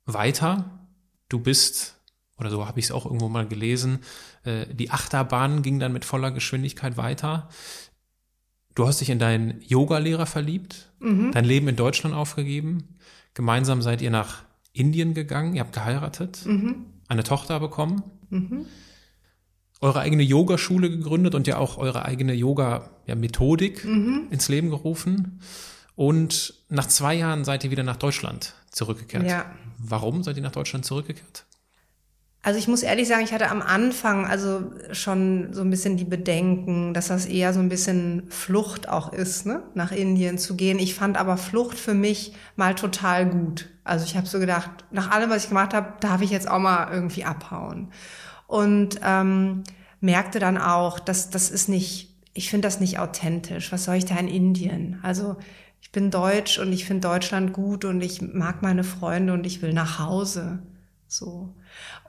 [SPEAKER 1] weiter. Du bist oder so habe ich es auch irgendwo mal gelesen, äh, die Achterbahn ging dann mit voller Geschwindigkeit weiter. Du hast dich in deinen Yogalehrer verliebt, mhm. dein Leben in Deutschland aufgegeben. Gemeinsam seid ihr nach Indien gegangen, ihr habt geheiratet, mhm. eine Tochter bekommen, mhm. eure eigene Yogaschule gegründet und ja auch eure eigene Yoga-Methodik mhm. ins Leben gerufen. Und nach zwei Jahren seid ihr wieder nach Deutschland zurückgekehrt. Ja. Warum seid ihr nach Deutschland zurückgekehrt?
[SPEAKER 3] Also ich muss ehrlich sagen, ich hatte am Anfang also schon so ein bisschen die Bedenken, dass das eher so ein bisschen Flucht auch ist, ne? nach Indien zu gehen. Ich fand aber Flucht für mich mal total gut. Also ich habe so gedacht, nach allem, was ich gemacht habe, darf ich jetzt auch mal irgendwie abhauen. Und ähm, merkte dann auch, dass das ist nicht, ich finde das nicht authentisch. Was soll ich da in Indien? Also ich bin deutsch und ich finde Deutschland gut und ich mag meine Freunde und ich will nach Hause. So.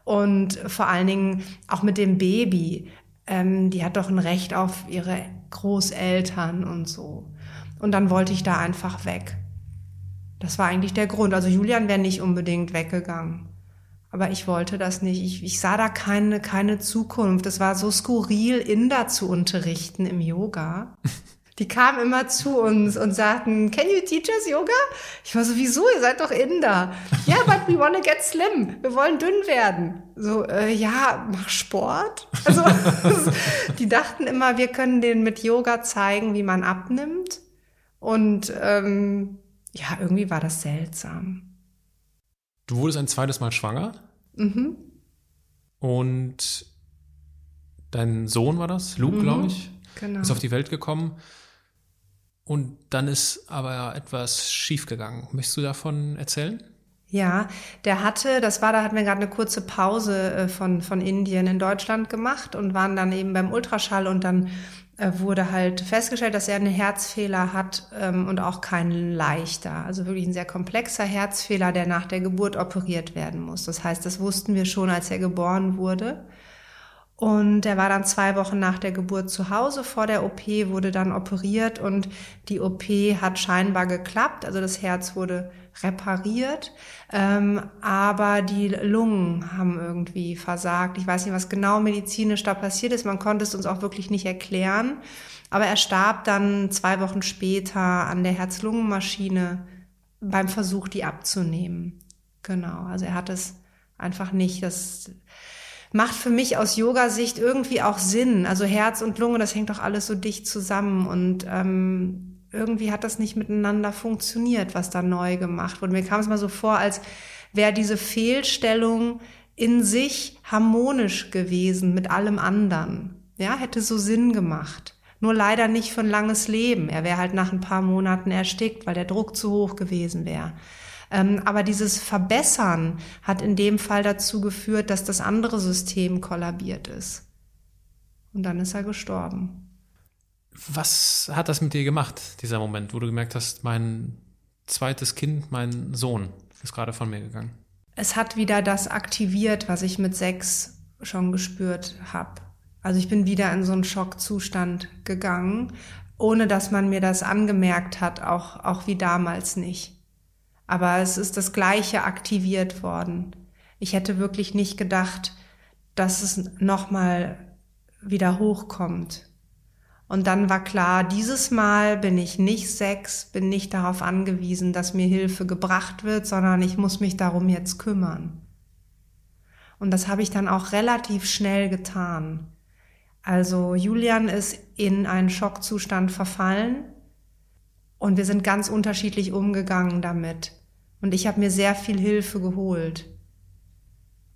[SPEAKER 3] Und vor allen Dingen auch mit dem Baby. Ähm, die hat doch ein Recht auf ihre Großeltern und so. Und dann wollte ich da einfach weg. Das war eigentlich der Grund. Also Julian wäre nicht unbedingt weggegangen. Aber ich wollte das nicht. Ich, ich sah da keine, keine Zukunft. Es war so skurril, Inder zu unterrichten im Yoga. Die kamen immer zu uns und sagten, can you teach us Yoga? Ich war so, wieso? Ihr seid doch Inder. Ja, yeah, but we wanna get slim. Wir wollen dünn werden. So, äh, ja, mach Sport. Also, die dachten immer, wir können denen mit Yoga zeigen, wie man abnimmt. Und ähm, ja, irgendwie war das seltsam.
[SPEAKER 1] Du wurdest ein zweites Mal schwanger. Mhm. Und dein Sohn war das, Luke, mhm. glaube ich, genau. ist auf die Welt gekommen. Und dann ist aber etwas schiefgegangen. Möchtest du davon erzählen?
[SPEAKER 3] Ja, der hatte, das war, da hatten wir gerade eine kurze Pause äh, von, von Indien in Deutschland gemacht und waren dann eben beim Ultraschall und dann äh, wurde halt festgestellt, dass er einen Herzfehler hat ähm, und auch keinen leichter. Also wirklich ein sehr komplexer Herzfehler, der nach der Geburt operiert werden muss. Das heißt, das wussten wir schon, als er geboren wurde. Und er war dann zwei Wochen nach der Geburt zu Hause. Vor der OP wurde dann operiert und die OP hat scheinbar geklappt. Also das Herz wurde repariert, ähm, aber die Lungen haben irgendwie versagt. Ich weiß nicht, was genau medizinisch da passiert ist. Man konnte es uns auch wirklich nicht erklären. Aber er starb dann zwei Wochen später an der Herz-Lungen-Maschine beim Versuch, die abzunehmen. Genau. Also er hat es einfach nicht. Das macht für mich aus Yoga-Sicht irgendwie auch Sinn. Also Herz und Lunge, das hängt doch alles so dicht zusammen und ähm, irgendwie hat das nicht miteinander funktioniert, was da neu gemacht wurde. Mir kam es mal so vor, als wäre diese Fehlstellung in sich harmonisch gewesen mit allem anderen. Ja, hätte so Sinn gemacht. Nur leider nicht für ein langes Leben. Er wäre halt nach ein paar Monaten erstickt, weil der Druck zu hoch gewesen wäre. Ähm, aber dieses Verbessern hat in dem Fall dazu geführt, dass das andere System kollabiert ist. Und dann ist er gestorben.
[SPEAKER 1] Was hat das mit dir gemacht, dieser Moment, wo du gemerkt hast, mein zweites Kind, mein Sohn, ist gerade von mir gegangen?
[SPEAKER 3] Es hat wieder das aktiviert, was ich mit sechs schon gespürt habe. Also ich bin wieder in so einen Schockzustand gegangen, ohne dass man mir das angemerkt hat, auch, auch wie damals nicht. Aber es ist das Gleiche aktiviert worden. Ich hätte wirklich nicht gedacht, dass es nochmal wieder hochkommt. Und dann war klar, dieses Mal bin ich nicht sechs, bin nicht darauf angewiesen, dass mir Hilfe gebracht wird, sondern ich muss mich darum jetzt kümmern. Und das habe ich dann auch relativ schnell getan. Also Julian ist in einen Schockzustand verfallen und wir sind ganz unterschiedlich umgegangen damit. Und ich habe mir sehr viel Hilfe geholt.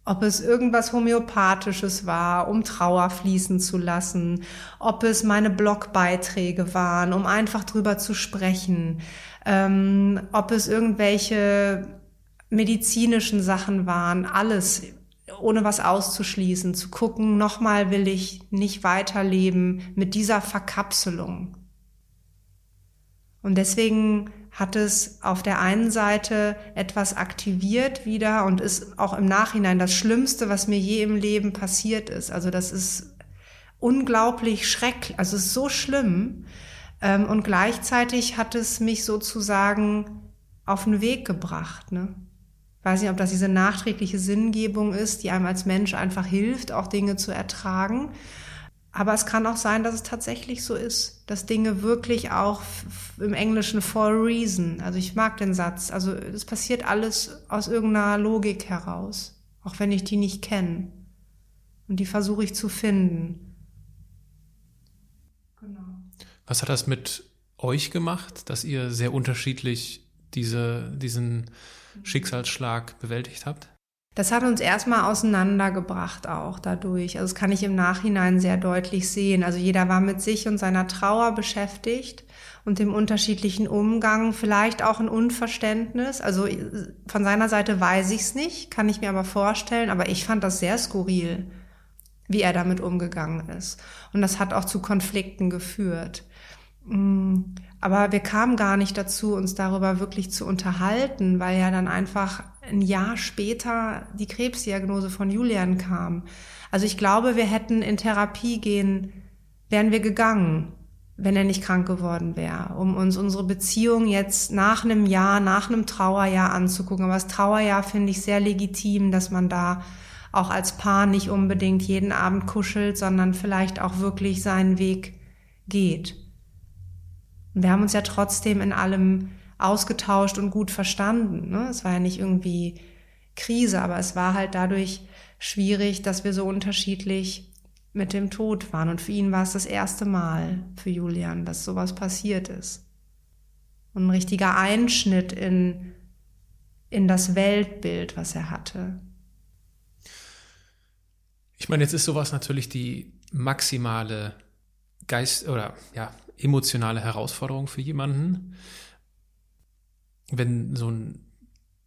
[SPEAKER 3] Ob es irgendwas Homöopathisches war, um Trauer fließen zu lassen, ob es meine Blogbeiträge waren, um einfach drüber zu sprechen, ähm, ob es irgendwelche medizinischen Sachen waren, alles ohne was auszuschließen, zu gucken, nochmal will ich nicht weiterleben mit dieser Verkapselung. Und deswegen hat es auf der einen Seite etwas aktiviert wieder und ist auch im Nachhinein das Schlimmste, was mir je im Leben passiert ist. Also das ist unglaublich schrecklich, also es ist so schlimm. Ähm, und gleichzeitig hat es mich sozusagen auf den Weg gebracht. Ne? Ich weiß nicht, ob das diese nachträgliche Sinngebung ist, die einem als Mensch einfach hilft, auch Dinge zu ertragen. Aber es kann auch sein, dass es tatsächlich so ist, dass Dinge wirklich auch im Englischen for a reason, also ich mag den Satz, also es passiert alles aus irgendeiner Logik heraus, auch wenn ich die nicht kenne. Und die versuche ich zu finden.
[SPEAKER 1] Genau. Was hat das mit euch gemacht, dass ihr sehr unterschiedlich diese, diesen Schicksalsschlag bewältigt habt?
[SPEAKER 3] Das hat uns erstmal auseinandergebracht auch dadurch. Also das kann ich im Nachhinein sehr deutlich sehen. Also jeder war mit sich und seiner Trauer beschäftigt und dem unterschiedlichen Umgang, vielleicht auch ein Unverständnis. Also von seiner Seite weiß ich es nicht, kann ich mir aber vorstellen, aber ich fand das sehr skurril, wie er damit umgegangen ist. Und das hat auch zu Konflikten geführt. Mm, aber wir kamen gar nicht dazu, uns darüber wirklich zu unterhalten, weil ja dann einfach ein Jahr später die Krebsdiagnose von Julian kam. Also ich glaube, wir hätten in Therapie gehen, wären wir gegangen, wenn er nicht krank geworden wäre, um uns unsere Beziehung jetzt nach einem Jahr, nach einem Trauerjahr anzugucken. Aber das Trauerjahr finde ich sehr legitim, dass man da auch als Paar nicht unbedingt jeden Abend kuschelt, sondern vielleicht auch wirklich seinen Weg geht. Und wir haben uns ja trotzdem in allem ausgetauscht und gut verstanden. Ne? Es war ja nicht irgendwie Krise, aber es war halt dadurch schwierig, dass wir so unterschiedlich mit dem Tod waren. Und für ihn war es das erste Mal, für Julian, dass sowas passiert ist. Und ein richtiger Einschnitt in, in das Weltbild, was er hatte.
[SPEAKER 1] Ich meine, jetzt ist sowas natürlich die maximale Geist oder ja, emotionale Herausforderung für jemanden wenn so ein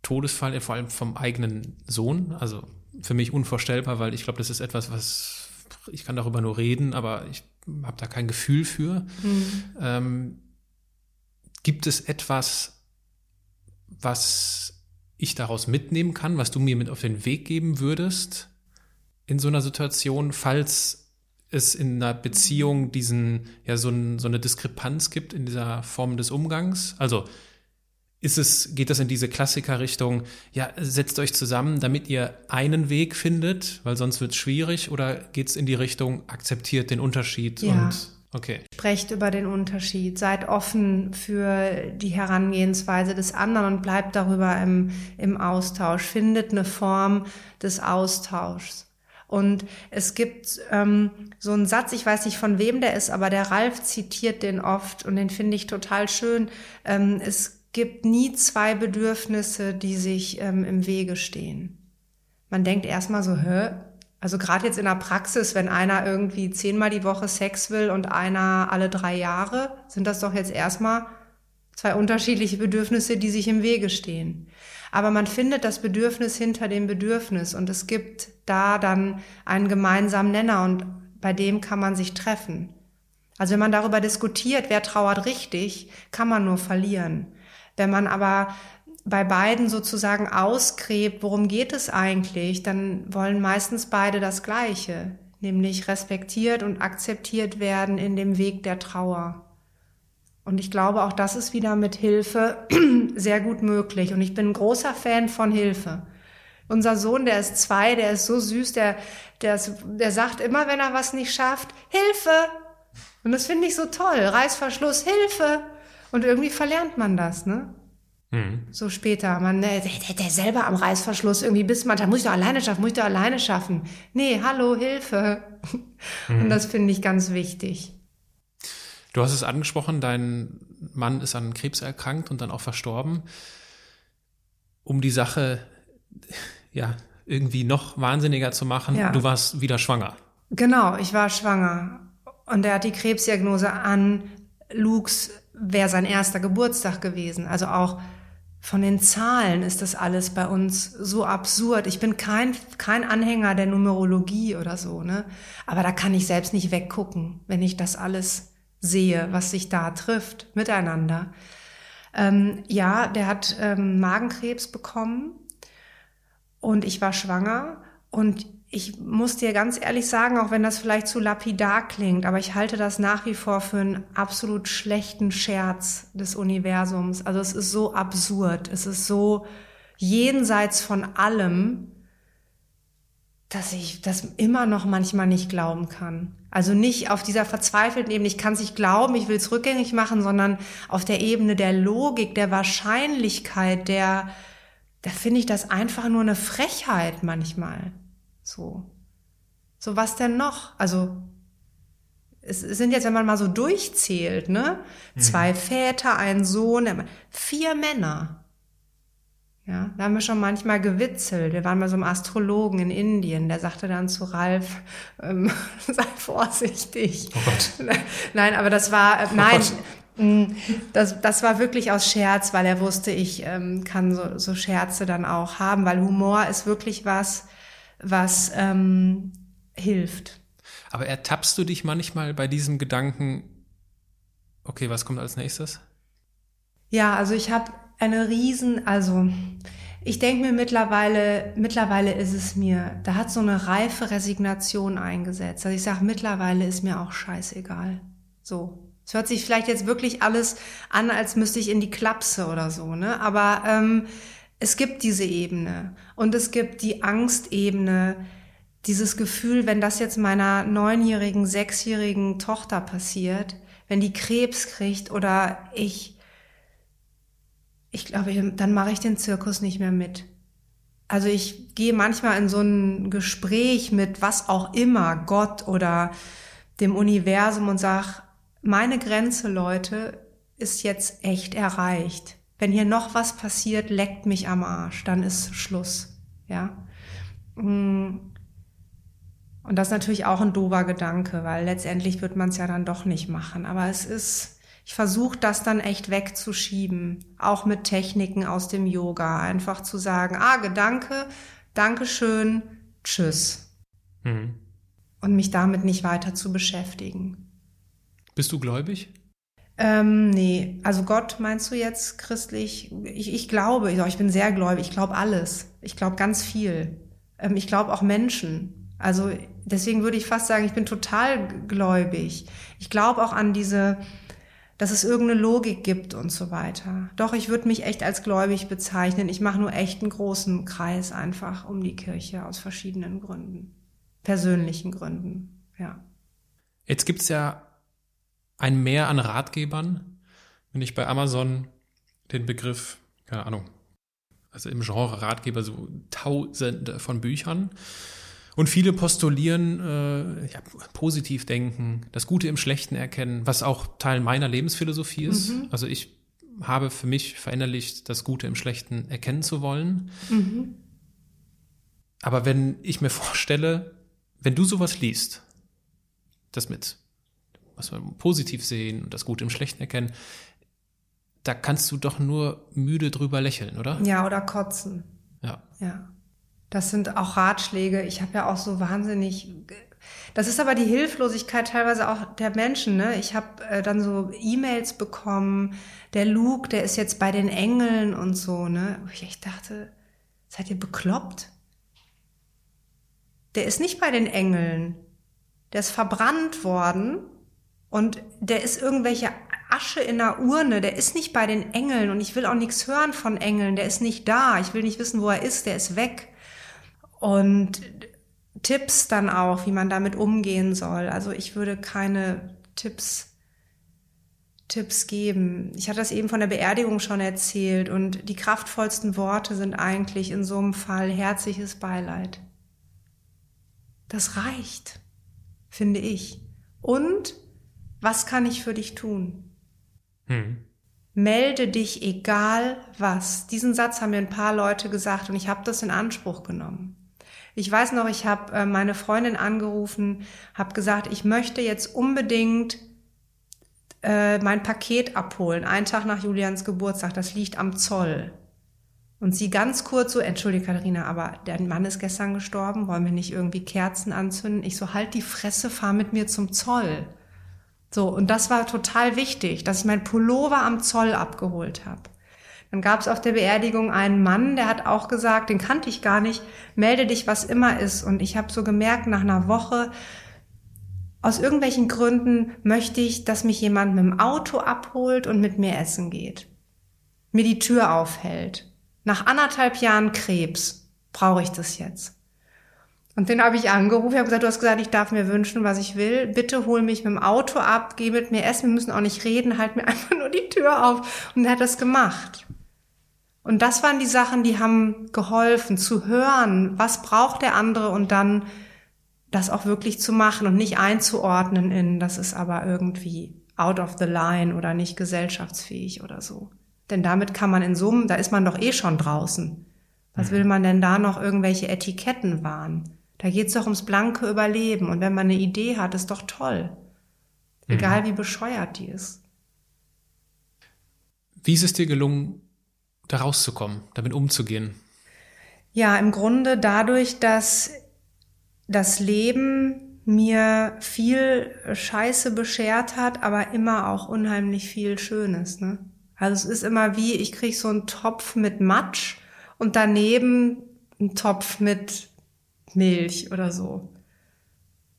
[SPEAKER 1] Todesfall, vor allem vom eigenen Sohn, also für mich unvorstellbar, weil ich glaube, das ist etwas, was ich kann darüber nur reden, aber ich habe da kein Gefühl für. Mhm. Ähm, gibt es etwas, was ich daraus mitnehmen kann, was du mir mit auf den Weg geben würdest in so einer Situation, falls es in einer Beziehung diesen, ja, so, ein, so eine Diskrepanz gibt in dieser Form des Umgangs? Also, ist es, geht das in diese Klassiker-Richtung, ja, setzt euch zusammen, damit ihr einen Weg findet, weil sonst wird es schwierig, oder geht es in die Richtung, akzeptiert den Unterschied
[SPEAKER 3] ja.
[SPEAKER 1] und okay.
[SPEAKER 3] Sprecht über den Unterschied, seid offen für die Herangehensweise des anderen und bleibt darüber im, im Austausch, findet eine Form des Austauschs. Und es gibt ähm, so einen Satz, ich weiß nicht von wem der ist, aber der Ralf zitiert den oft und den finde ich total schön. Ähm, es gibt nie zwei Bedürfnisse, die sich ähm, im Wege stehen. Man denkt erstmal so, hä? Also gerade jetzt in der Praxis, wenn einer irgendwie zehnmal die Woche Sex will und einer alle drei Jahre, sind das doch jetzt erstmal zwei unterschiedliche Bedürfnisse, die sich im Wege stehen. Aber man findet das Bedürfnis hinter dem Bedürfnis und es gibt da dann einen gemeinsamen Nenner und bei dem kann man sich treffen. Also wenn man darüber diskutiert, wer trauert richtig, kann man nur verlieren. Wenn man aber bei beiden sozusagen ausgräbt, worum geht es eigentlich, dann wollen meistens beide das Gleiche, nämlich respektiert und akzeptiert werden in dem Weg der Trauer. Und ich glaube, auch das ist wieder mit Hilfe sehr gut möglich. Und ich bin ein großer Fan von Hilfe. Unser Sohn, der ist zwei, der ist so süß, der, der, ist, der sagt immer, wenn er was nicht schafft, Hilfe! Und das finde ich so toll. Reißverschluss, Hilfe! Und irgendwie verlernt man das, ne? Mhm. So später. Man, der, der, der selber am Reißverschluss irgendwie bis man, da muss ich doch alleine schaffen, muss ich doch alleine schaffen. Nee, hallo, Hilfe. Mhm. Und das finde ich ganz wichtig.
[SPEAKER 1] Du hast es angesprochen, dein Mann ist an Krebs erkrankt und dann auch verstorben. Um die Sache, ja, irgendwie noch wahnsinniger zu machen, ja. du warst wieder schwanger.
[SPEAKER 3] Genau, ich war schwanger. Und er hat die Krebsdiagnose an Lukes, wäre sein erster Geburtstag gewesen. Also auch von den Zahlen ist das alles bei uns so absurd. Ich bin kein, kein Anhänger der Numerologie oder so, ne? Aber da kann ich selbst nicht weggucken, wenn ich das alles sehe, was sich da trifft miteinander. Ähm, ja, der hat ähm, Magenkrebs bekommen und ich war schwanger und ich muss dir ganz ehrlich sagen, auch wenn das vielleicht zu lapidar klingt, aber ich halte das nach wie vor für einen absolut schlechten Scherz des Universums. Also es ist so absurd, es ist so jenseits von allem, dass ich das immer noch manchmal nicht glauben kann. Also nicht auf dieser verzweifelten Ebene, ich kann es nicht glauben, ich will es rückgängig machen, sondern auf der Ebene der Logik, der Wahrscheinlichkeit, der, da finde ich das einfach nur eine Frechheit manchmal. So. So was denn noch? Also, es sind jetzt, wenn man mal so durchzählt, ne? Mhm. Zwei Väter, ein Sohn, vier Männer. Ja, da haben wir schon manchmal gewitzelt. Wir waren bei so einem Astrologen in Indien, der sagte dann zu Ralf, ähm, sei vorsichtig. Oh Gott. Nein, aber das war, äh, oh nein, mm, das, das war wirklich aus Scherz, weil er wusste, ich ähm, kann so, so Scherze dann auch haben, weil Humor ist wirklich was, was ähm, hilft.
[SPEAKER 1] Aber ertappst du dich manchmal bei diesem Gedanken, okay, was kommt als nächstes?
[SPEAKER 3] Ja, also ich habe eine riesen, also ich denke mir mittlerweile, mittlerweile ist es mir, da hat so eine reife Resignation eingesetzt. Also ich sage, mittlerweile ist mir auch scheißegal. So. Es hört sich vielleicht jetzt wirklich alles an, als müsste ich in die Klapse oder so, ne? Aber ähm, es gibt diese Ebene und es gibt die Angstebene, dieses Gefühl, wenn das jetzt meiner neunjährigen, sechsjährigen Tochter passiert, wenn die Krebs kriegt oder ich, ich glaube, dann mache ich den Zirkus nicht mehr mit. Also ich gehe manchmal in so ein Gespräch mit was auch immer, Gott oder dem Universum und sag, meine Grenze, Leute, ist jetzt echt erreicht wenn hier noch was passiert, leckt mich am Arsch, dann ist Schluss. Ja. Mm. Und das ist natürlich auch ein dober Gedanke, weil letztendlich wird man es ja dann doch nicht machen. Aber es ist, ich versuche das dann echt wegzuschieben, auch mit Techniken aus dem Yoga. Einfach zu sagen, ah, Gedanke, Dankeschön, tschüss. Mhm. Und mich damit nicht weiter zu beschäftigen.
[SPEAKER 1] Bist du gläubig?
[SPEAKER 3] Ähm, nee, also Gott meinst du jetzt christlich? Ich, ich glaube, ich bin sehr gläubig, ich glaube alles. Ich glaube ganz viel. Ähm, ich glaube auch Menschen. Also deswegen würde ich fast sagen, ich bin total gläubig. Ich glaube auch an diese, dass es irgendeine Logik gibt und so weiter. Doch, ich würde mich echt als gläubig bezeichnen. Ich mache nur echt einen großen Kreis einfach um die Kirche aus verschiedenen Gründen. Persönlichen Gründen, ja.
[SPEAKER 1] Jetzt gibt's ja ein Mehr an Ratgebern. Wenn ich bei Amazon den Begriff, keine Ahnung, also im Genre Ratgeber so tausende von Büchern. Und viele postulieren, äh, ja, positiv denken, das Gute im Schlechten erkennen, was auch Teil meiner Lebensphilosophie ist. Mhm. Also ich habe für mich verinnerlicht, das Gute im Schlechten erkennen zu wollen. Mhm. Aber wenn ich mir vorstelle, wenn du sowas liest, das mit was wir positiv sehen und das Gute im Schlechten erkennen, da kannst du doch nur müde drüber lächeln, oder?
[SPEAKER 3] Ja, oder kotzen.
[SPEAKER 1] Ja.
[SPEAKER 3] Ja. Das sind auch Ratschläge. Ich habe ja auch so wahnsinnig. Das ist aber die Hilflosigkeit teilweise auch der Menschen. Ne? Ich habe äh, dann so E-Mails bekommen. Der Luke, der ist jetzt bei den Engeln und so. Ne? ich echt dachte, seid ihr bekloppt? Der ist nicht bei den Engeln. Der ist verbrannt worden und der ist irgendwelche Asche in der Urne, der ist nicht bei den Engeln und ich will auch nichts hören von Engeln, der ist nicht da, ich will nicht wissen, wo er ist, der ist weg. Und Tipps dann auch, wie man damit umgehen soll. Also ich würde keine Tipps Tipps geben. Ich hatte das eben von der Beerdigung schon erzählt und die kraftvollsten Worte sind eigentlich in so einem Fall herzliches Beileid. Das reicht, finde ich. Und was kann ich für dich tun? Hm. Melde dich egal was. Diesen Satz haben mir ein paar Leute gesagt und ich habe das in Anspruch genommen. Ich weiß noch, ich habe äh, meine Freundin angerufen, habe gesagt, ich möchte jetzt unbedingt äh, mein Paket abholen, einen Tag nach Julians Geburtstag. Das liegt am Zoll. Und sie ganz kurz so, entschuldige Katharina, aber der Mann ist gestern gestorben, wollen wir nicht irgendwie Kerzen anzünden? Ich so, halt die Fresse, fahr mit mir zum Zoll. So, und das war total wichtig, dass ich mein Pullover am Zoll abgeholt habe. Dann gab es auf der Beerdigung einen Mann, der hat auch gesagt, den kannte ich gar nicht, melde dich, was immer ist. Und ich habe so gemerkt, nach einer Woche, aus irgendwelchen Gründen möchte ich, dass mich jemand mit dem Auto abholt und mit mir essen geht. Mir die Tür aufhält. Nach anderthalb Jahren Krebs brauche ich das jetzt. Und den habe ich angerufen, habe gesagt, du hast gesagt, ich darf mir wünschen, was ich will. Bitte hol mich mit dem Auto ab, geh mit mir essen, wir müssen auch nicht reden, halt mir einfach nur die Tür auf. Und er hat das gemacht. Und das waren die Sachen, die haben geholfen, zu hören, was braucht der andere und dann das auch wirklich zu machen und nicht einzuordnen in, das ist aber irgendwie out of the line oder nicht gesellschaftsfähig oder so. Denn damit kann man in Summen, da ist man doch eh schon draußen. Was mhm. will man denn da noch irgendwelche Etiketten wahren? Da geht's doch ums blanke Überleben. Und wenn man eine Idee hat, ist doch toll. Egal mhm. wie bescheuert die ist.
[SPEAKER 1] Wie ist es dir gelungen, da rauszukommen, damit umzugehen?
[SPEAKER 3] Ja, im Grunde dadurch, dass das Leben mir viel Scheiße beschert hat, aber immer auch unheimlich viel Schönes. Ne? Also es ist immer wie, ich krieg so einen Topf mit Matsch und daneben einen Topf mit Milch oder so.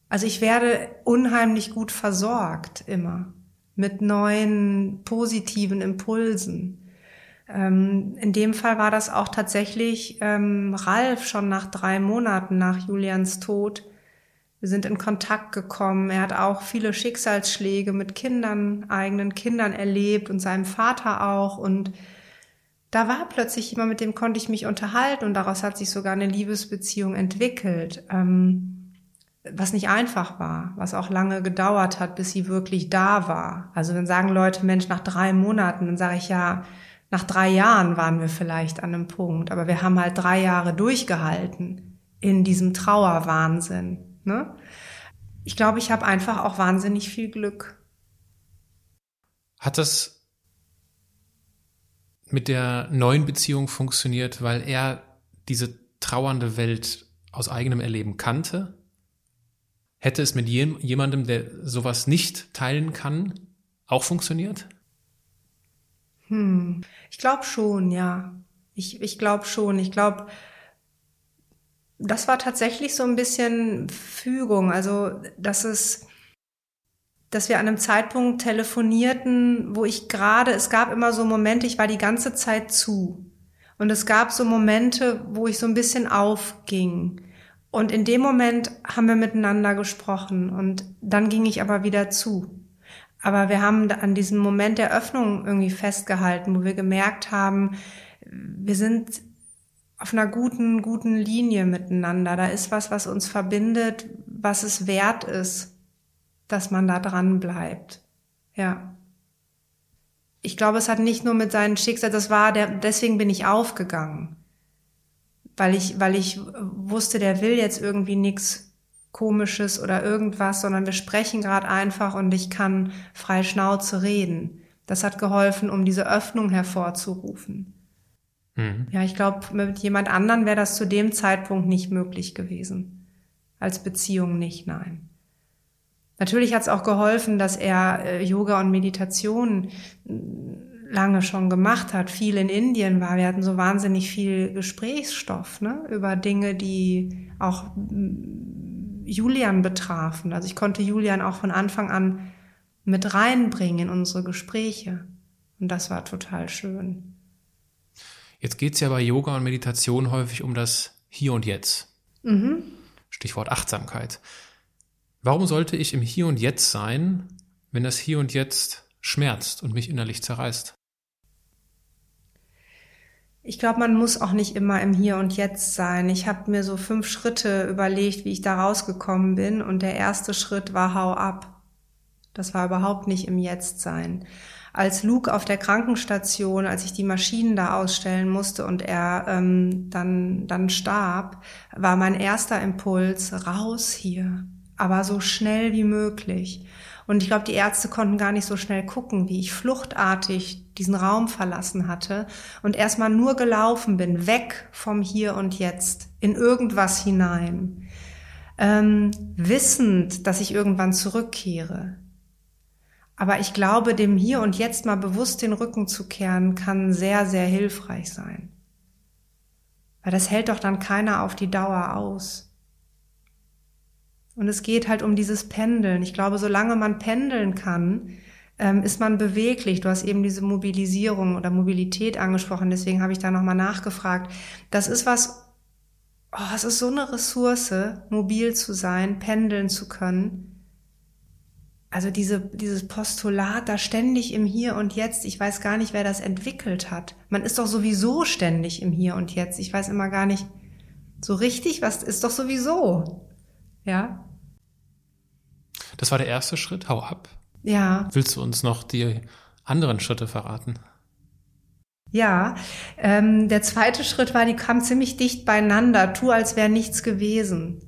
[SPEAKER 3] Also ich werde unheimlich gut versorgt immer mit neuen positiven Impulsen. Ähm, in dem Fall war das auch tatsächlich ähm, Ralf schon nach drei Monaten nach Julians Tod. Wir sind in Kontakt gekommen. Er hat auch viele Schicksalsschläge mit Kindern, eigenen Kindern erlebt und seinem Vater auch. Und da war plötzlich jemand, mit dem konnte ich mich unterhalten und daraus hat sich sogar eine Liebesbeziehung entwickelt. Ähm, was nicht einfach war, was auch lange gedauert hat, bis sie wirklich da war. Also wenn sagen Leute, Mensch, nach drei Monaten, dann sage ich ja, nach drei Jahren waren wir vielleicht an einem Punkt, aber wir haben halt drei Jahre durchgehalten in diesem Trauerwahnsinn. Ne? Ich glaube, ich habe einfach auch wahnsinnig viel Glück.
[SPEAKER 1] Hat das mit der neuen Beziehung funktioniert, weil er diese trauernde Welt aus eigenem Erleben kannte? Hätte es mit jemandem, der sowas nicht teilen kann, auch funktioniert?
[SPEAKER 3] Hm. Ich glaube schon, ja. Ich, ich glaube schon. Ich glaube, das war tatsächlich so ein bisschen Fügung. Also, dass es, dass wir an einem Zeitpunkt telefonierten, wo ich gerade, es gab immer so Momente, ich war die ganze Zeit zu. Und es gab so Momente, wo ich so ein bisschen aufging. Und in dem Moment haben wir miteinander gesprochen und dann ging ich aber wieder zu. Aber wir haben an diesem Moment der Öffnung irgendwie festgehalten, wo wir gemerkt haben, wir sind auf einer guten, guten Linie miteinander. Da ist was, was uns verbindet, was es wert ist, dass man da dran bleibt. Ja. Ich glaube, es hat nicht nur mit seinem Schicksal, das war der, deswegen bin ich aufgegangen. Weil ich, weil ich wusste, der will jetzt irgendwie nichts Komisches oder irgendwas, sondern wir sprechen gerade einfach und ich kann frei Schnauze reden. Das hat geholfen, um diese Öffnung hervorzurufen. Mhm. Ja, ich glaube, mit jemand anderen wäre das zu dem Zeitpunkt nicht möglich gewesen. Als Beziehung nicht, nein. Natürlich hat es auch geholfen, dass er äh, Yoga und Meditation äh, lange schon gemacht hat, viel in Indien war. Wir hatten so wahnsinnig viel Gesprächsstoff ne, über Dinge, die auch Julian betrafen. Also ich konnte Julian auch von Anfang an mit reinbringen in unsere Gespräche. Und das war total schön.
[SPEAKER 1] Jetzt geht es ja bei Yoga und Meditation häufig um das Hier und Jetzt. Mhm. Stichwort Achtsamkeit. Warum sollte ich im Hier und Jetzt sein, wenn das Hier und Jetzt schmerzt und mich innerlich zerreißt?
[SPEAKER 3] Ich glaube, man muss auch nicht immer im Hier und Jetzt sein. Ich habe mir so fünf Schritte überlegt, wie ich da rausgekommen bin. Und der erste Schritt war Hau ab. Das war überhaupt nicht im Jetzt sein als Luke auf der Krankenstation, als ich die Maschinen da ausstellen musste und er ähm, dann, dann starb, war mein erster Impuls, raus hier, aber so schnell wie möglich. Und ich glaube, die Ärzte konnten gar nicht so schnell gucken, wie ich fluchtartig diesen Raum verlassen hatte und erstmal nur gelaufen bin, weg vom Hier und Jetzt, in irgendwas hinein. Ähm, wissend, dass ich irgendwann zurückkehre. Aber ich glaube, dem Hier und Jetzt mal bewusst den Rücken zu kehren, kann sehr, sehr hilfreich sein. Weil das hält doch dann keiner auf die Dauer aus. Und es geht halt um dieses Pendeln. Ich glaube, solange man pendeln kann, ähm, ist man beweglich. Du hast eben diese Mobilisierung oder Mobilität angesprochen, deswegen habe ich da nochmal nachgefragt. Das ist was, oh, es ist so eine Ressource, mobil zu sein, pendeln zu können also diese, dieses Postulat da ständig im Hier und Jetzt, ich weiß gar nicht, wer das entwickelt hat. Man ist doch sowieso ständig im Hier und Jetzt. Ich weiß immer gar nicht so richtig, was ist doch sowieso. Ja.
[SPEAKER 1] Das war der erste Schritt, hau ab.
[SPEAKER 3] Ja.
[SPEAKER 1] Willst du uns noch die anderen Schritte verraten?
[SPEAKER 3] Ja, ähm, der zweite Schritt war, die kam ziemlich dicht beieinander, tu als wäre nichts gewesen.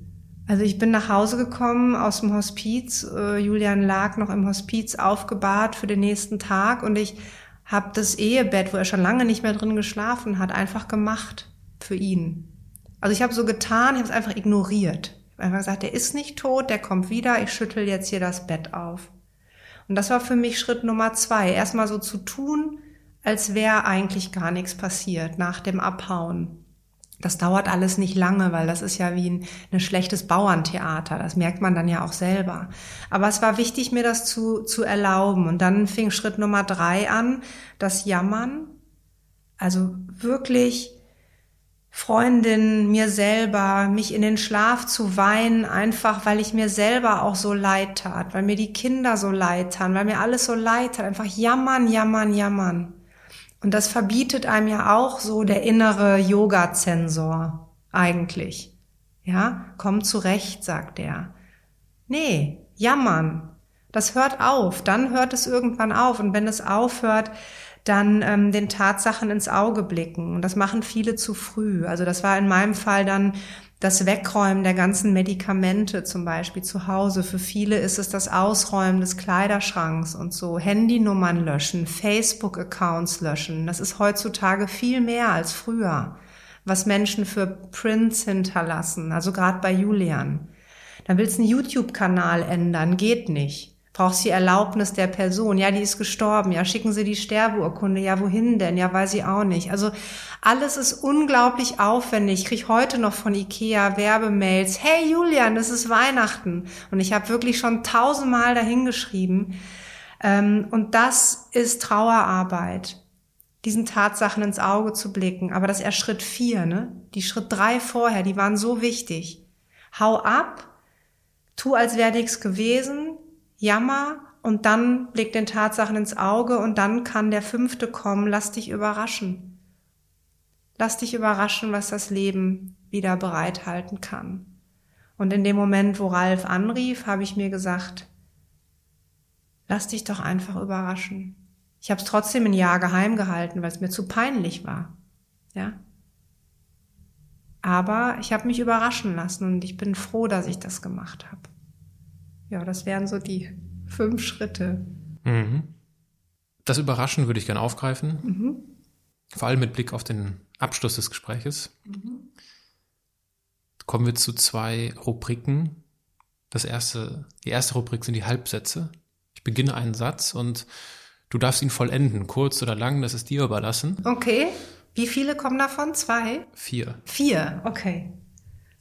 [SPEAKER 3] Also ich bin nach Hause gekommen aus dem Hospiz. Äh, Julian lag noch im Hospiz aufgebahrt für den nächsten Tag und ich habe das Ehebett, wo er schon lange nicht mehr drin geschlafen hat, einfach gemacht für ihn. Also ich habe so getan, ich habe es einfach ignoriert. Einfach gesagt, der ist nicht tot, der kommt wieder, ich schüttel jetzt hier das Bett auf. Und das war für mich Schritt Nummer zwei. Erstmal so zu tun, als wäre eigentlich gar nichts passiert nach dem Abhauen. Das dauert alles nicht lange, weil das ist ja wie ein, ein, schlechtes Bauerntheater. Das merkt man dann ja auch selber. Aber es war wichtig, mir das zu, zu erlauben. Und dann fing Schritt Nummer drei an, das Jammern. Also wirklich Freundin, mir selber, mich in den Schlaf zu weinen, einfach weil ich mir selber auch so leid tat, weil mir die Kinder so leid taten, weil mir alles so leid tat. Einfach jammern, jammern, jammern. Und das verbietet einem ja auch so der innere Yoga-Zensor eigentlich. Ja, komm zurecht, sagt er. Nee, jammern. Das hört auf. Dann hört es irgendwann auf. Und wenn es aufhört, dann ähm, den Tatsachen ins Auge blicken. Und das machen viele zu früh. Also das war in meinem Fall dann das Wegräumen der ganzen Medikamente zum Beispiel zu Hause. Für viele ist es das Ausräumen des Kleiderschranks und so. Handynummern löschen, Facebook-Accounts löschen. Das ist heutzutage viel mehr als früher, was Menschen für Prints hinterlassen. Also gerade bei Julian. Dann willst du einen YouTube-Kanal ändern, geht nicht brauchst die Erlaubnis der Person. Ja, die ist gestorben. Ja, schicken Sie die Sterbeurkunde. Ja, wohin denn? Ja, weiß sie auch nicht. Also alles ist unglaublich aufwendig. Ich krieg heute noch von Ikea Werbemails. Hey Julian, es ist Weihnachten. Und ich habe wirklich schon tausendmal dahingeschrieben. Ähm, und das ist Trauerarbeit diesen Tatsachen ins Auge zu blicken. Aber das ist erst Schritt vier, ne? Die Schritt drei vorher, die waren so wichtig. Hau ab, tu als wäre nichts gewesen, Jammer und dann blick den Tatsachen ins Auge und dann kann der fünfte kommen, lass dich überraschen. Lass dich überraschen, was das Leben wieder bereithalten kann. Und in dem Moment, wo Ralf anrief, habe ich mir gesagt, lass dich doch einfach überraschen. Ich habe es trotzdem ein Jahr geheim gehalten, weil es mir zu peinlich war. Ja. Aber ich habe mich überraschen lassen und ich bin froh, dass ich das gemacht habe. Ja, das wären so die fünf Schritte.
[SPEAKER 1] Mhm. Das Überraschen würde ich gerne aufgreifen. Mhm. Vor allem mit Blick auf den Abschluss des Gespräches. Mhm. Kommen wir zu zwei Rubriken. Das erste, die erste Rubrik sind die Halbsätze. Ich beginne einen Satz und du darfst ihn vollenden, kurz oder lang, das ist dir überlassen.
[SPEAKER 3] Okay. Wie viele kommen davon? Zwei?
[SPEAKER 1] Vier.
[SPEAKER 3] Vier, okay.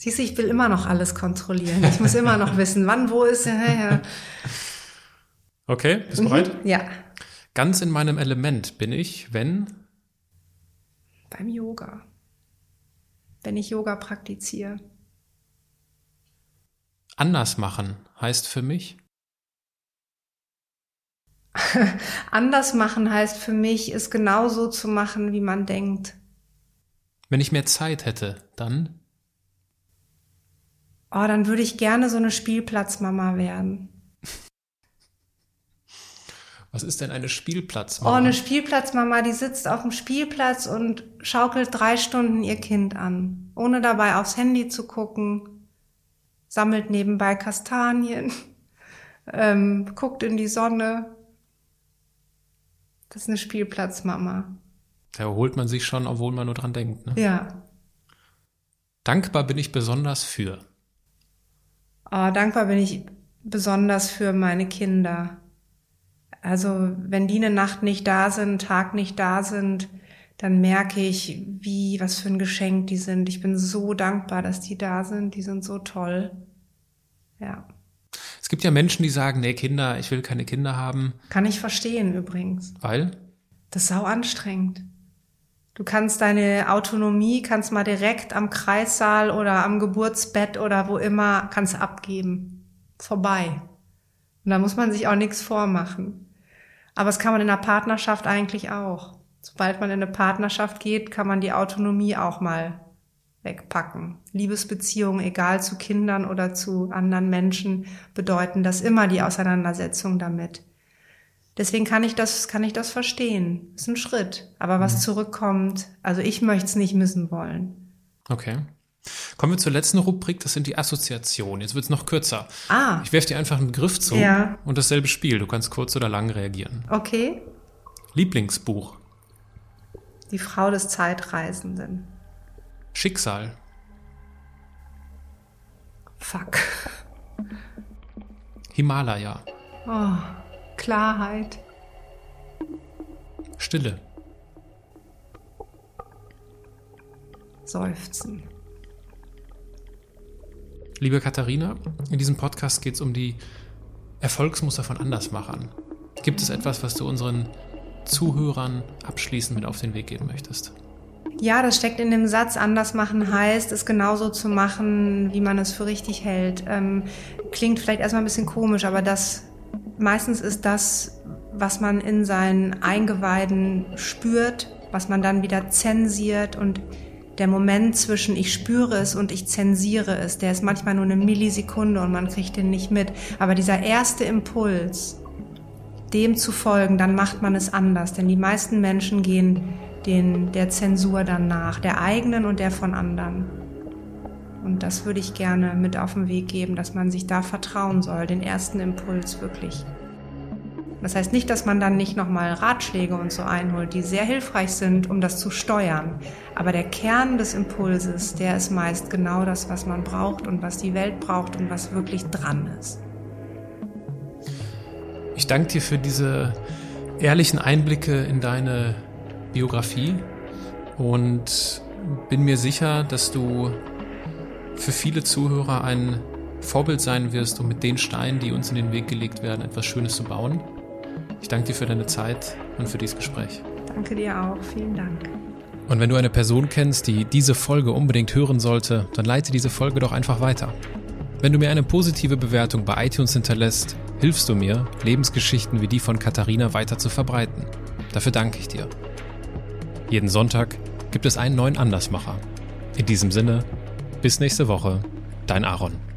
[SPEAKER 3] Siehst du, ich will immer noch alles kontrollieren. Ich muss immer noch wissen, wann, wo ist. Ja, ja.
[SPEAKER 1] Okay, bist du bereit?
[SPEAKER 3] Ja.
[SPEAKER 1] Ganz in meinem Element bin ich, wenn
[SPEAKER 3] Beim Yoga. Wenn ich Yoga praktiziere.
[SPEAKER 1] anders machen heißt für mich
[SPEAKER 3] Anders machen heißt für mich, es genauso zu machen, wie man denkt.
[SPEAKER 1] Wenn ich mehr Zeit hätte, dann
[SPEAKER 3] Oh, dann würde ich gerne so eine Spielplatzmama werden.
[SPEAKER 1] Was ist denn eine
[SPEAKER 3] Oh,
[SPEAKER 1] Spielplatzmama?
[SPEAKER 3] eine Spielplatzmama, die sitzt auf dem Spielplatz und schaukelt drei Stunden ihr Kind an, ohne dabei aufs Handy zu gucken, sammelt nebenbei Kastanien, ähm, guckt in die Sonne. Das ist eine Spielplatzmama.
[SPEAKER 1] Da erholt man sich schon, obwohl man nur dran denkt. Ne?
[SPEAKER 3] Ja.
[SPEAKER 1] Dankbar bin ich besonders für.
[SPEAKER 3] Oh, dankbar bin ich besonders für meine Kinder. Also wenn die eine Nacht nicht da sind, Tag nicht da sind, dann merke ich, wie, was für ein Geschenk die sind. Ich bin so dankbar, dass die da sind. Die sind so toll. Ja.
[SPEAKER 1] Es gibt ja Menschen, die sagen, nee, Kinder, ich will keine Kinder haben,
[SPEAKER 3] Kann ich verstehen übrigens.
[SPEAKER 1] weil
[SPEAKER 3] Das ist sau anstrengend. Du kannst deine Autonomie, kannst mal direkt am Kreissaal oder am Geburtsbett oder wo immer, kannst abgeben. Vorbei. Und da muss man sich auch nichts vormachen. Aber das kann man in einer Partnerschaft eigentlich auch. Sobald man in eine Partnerschaft geht, kann man die Autonomie auch mal wegpacken. Liebesbeziehungen, egal zu Kindern oder zu anderen Menschen, bedeuten das immer die Auseinandersetzung damit. Deswegen kann ich das, kann ich das verstehen. Ist ein Schritt. Aber was zurückkommt, also ich möchte es nicht missen wollen.
[SPEAKER 1] Okay. Kommen wir zur letzten Rubrik, das sind die Assoziationen. Jetzt wird es noch kürzer.
[SPEAKER 3] Ah,
[SPEAKER 1] Ich werfe dir einfach einen Begriff zu
[SPEAKER 3] Ja.
[SPEAKER 1] und dasselbe Spiel. Du kannst kurz oder lang reagieren.
[SPEAKER 3] okay.
[SPEAKER 1] Lieblingsbuch.
[SPEAKER 3] Die Frau des Zeitreisenden.
[SPEAKER 1] Schicksal.
[SPEAKER 3] Fuck.
[SPEAKER 1] Himalaya.
[SPEAKER 3] Oh, Klarheit.
[SPEAKER 1] Stille.
[SPEAKER 3] Seufzen.
[SPEAKER 1] Liebe Katharina, in diesem Podcast geht es um die Erfolgsmuster von Andersmachern. Gibt es etwas, was du unseren Zuhörern abschließend mit auf den Weg geben möchtest?
[SPEAKER 3] Ja, das steckt in dem Satz, anders machen heißt, es genauso zu machen, wie man es für richtig hält. Ähm, klingt vielleicht erstmal ein bisschen komisch, aber das meistens ist das, was man in seinen Eingeweiden spürt, was man dann wieder zensiert und der Moment zwischen ich spüre es und ich zensiere es, der ist manchmal nur eine Millisekunde und man kriegt den nicht mit. Aber dieser erste Impuls, dem zu folgen, dann macht man es anders. Denn die meisten Menschen gehen den, der Zensur dann nach, der eigenen und der von anderen. Und das würde ich gerne mit auf den Weg geben, dass man sich da vertrauen soll, den ersten Impuls wirklich. Das heißt nicht, dass man dann nicht nochmal Ratschläge und so einholt, die sehr hilfreich sind, um das zu steuern. Aber der Kern des Impulses, der ist meist genau das, was man braucht und was die Welt braucht und was wirklich dran ist.
[SPEAKER 1] Ich danke dir für diese ehrlichen Einblicke in deine Biografie und bin mir sicher, dass du für viele Zuhörer ein Vorbild sein wirst, um mit den Steinen, die uns in den Weg gelegt werden, etwas Schönes zu bauen. Ich danke dir für deine Zeit und für dieses Gespräch.
[SPEAKER 3] Danke dir auch. Vielen Dank.
[SPEAKER 1] Und wenn du eine Person kennst, die diese Folge unbedingt hören sollte, dann leite diese Folge doch einfach weiter. Wenn du mir eine positive Bewertung bei iTunes hinterlässt, hilfst du mir, Lebensgeschichten wie die von Katharina weiter zu verbreiten. Dafür danke ich dir. Jeden Sonntag gibt es einen neuen Andersmacher. In diesem Sinne, bis nächste Woche, dein Aaron.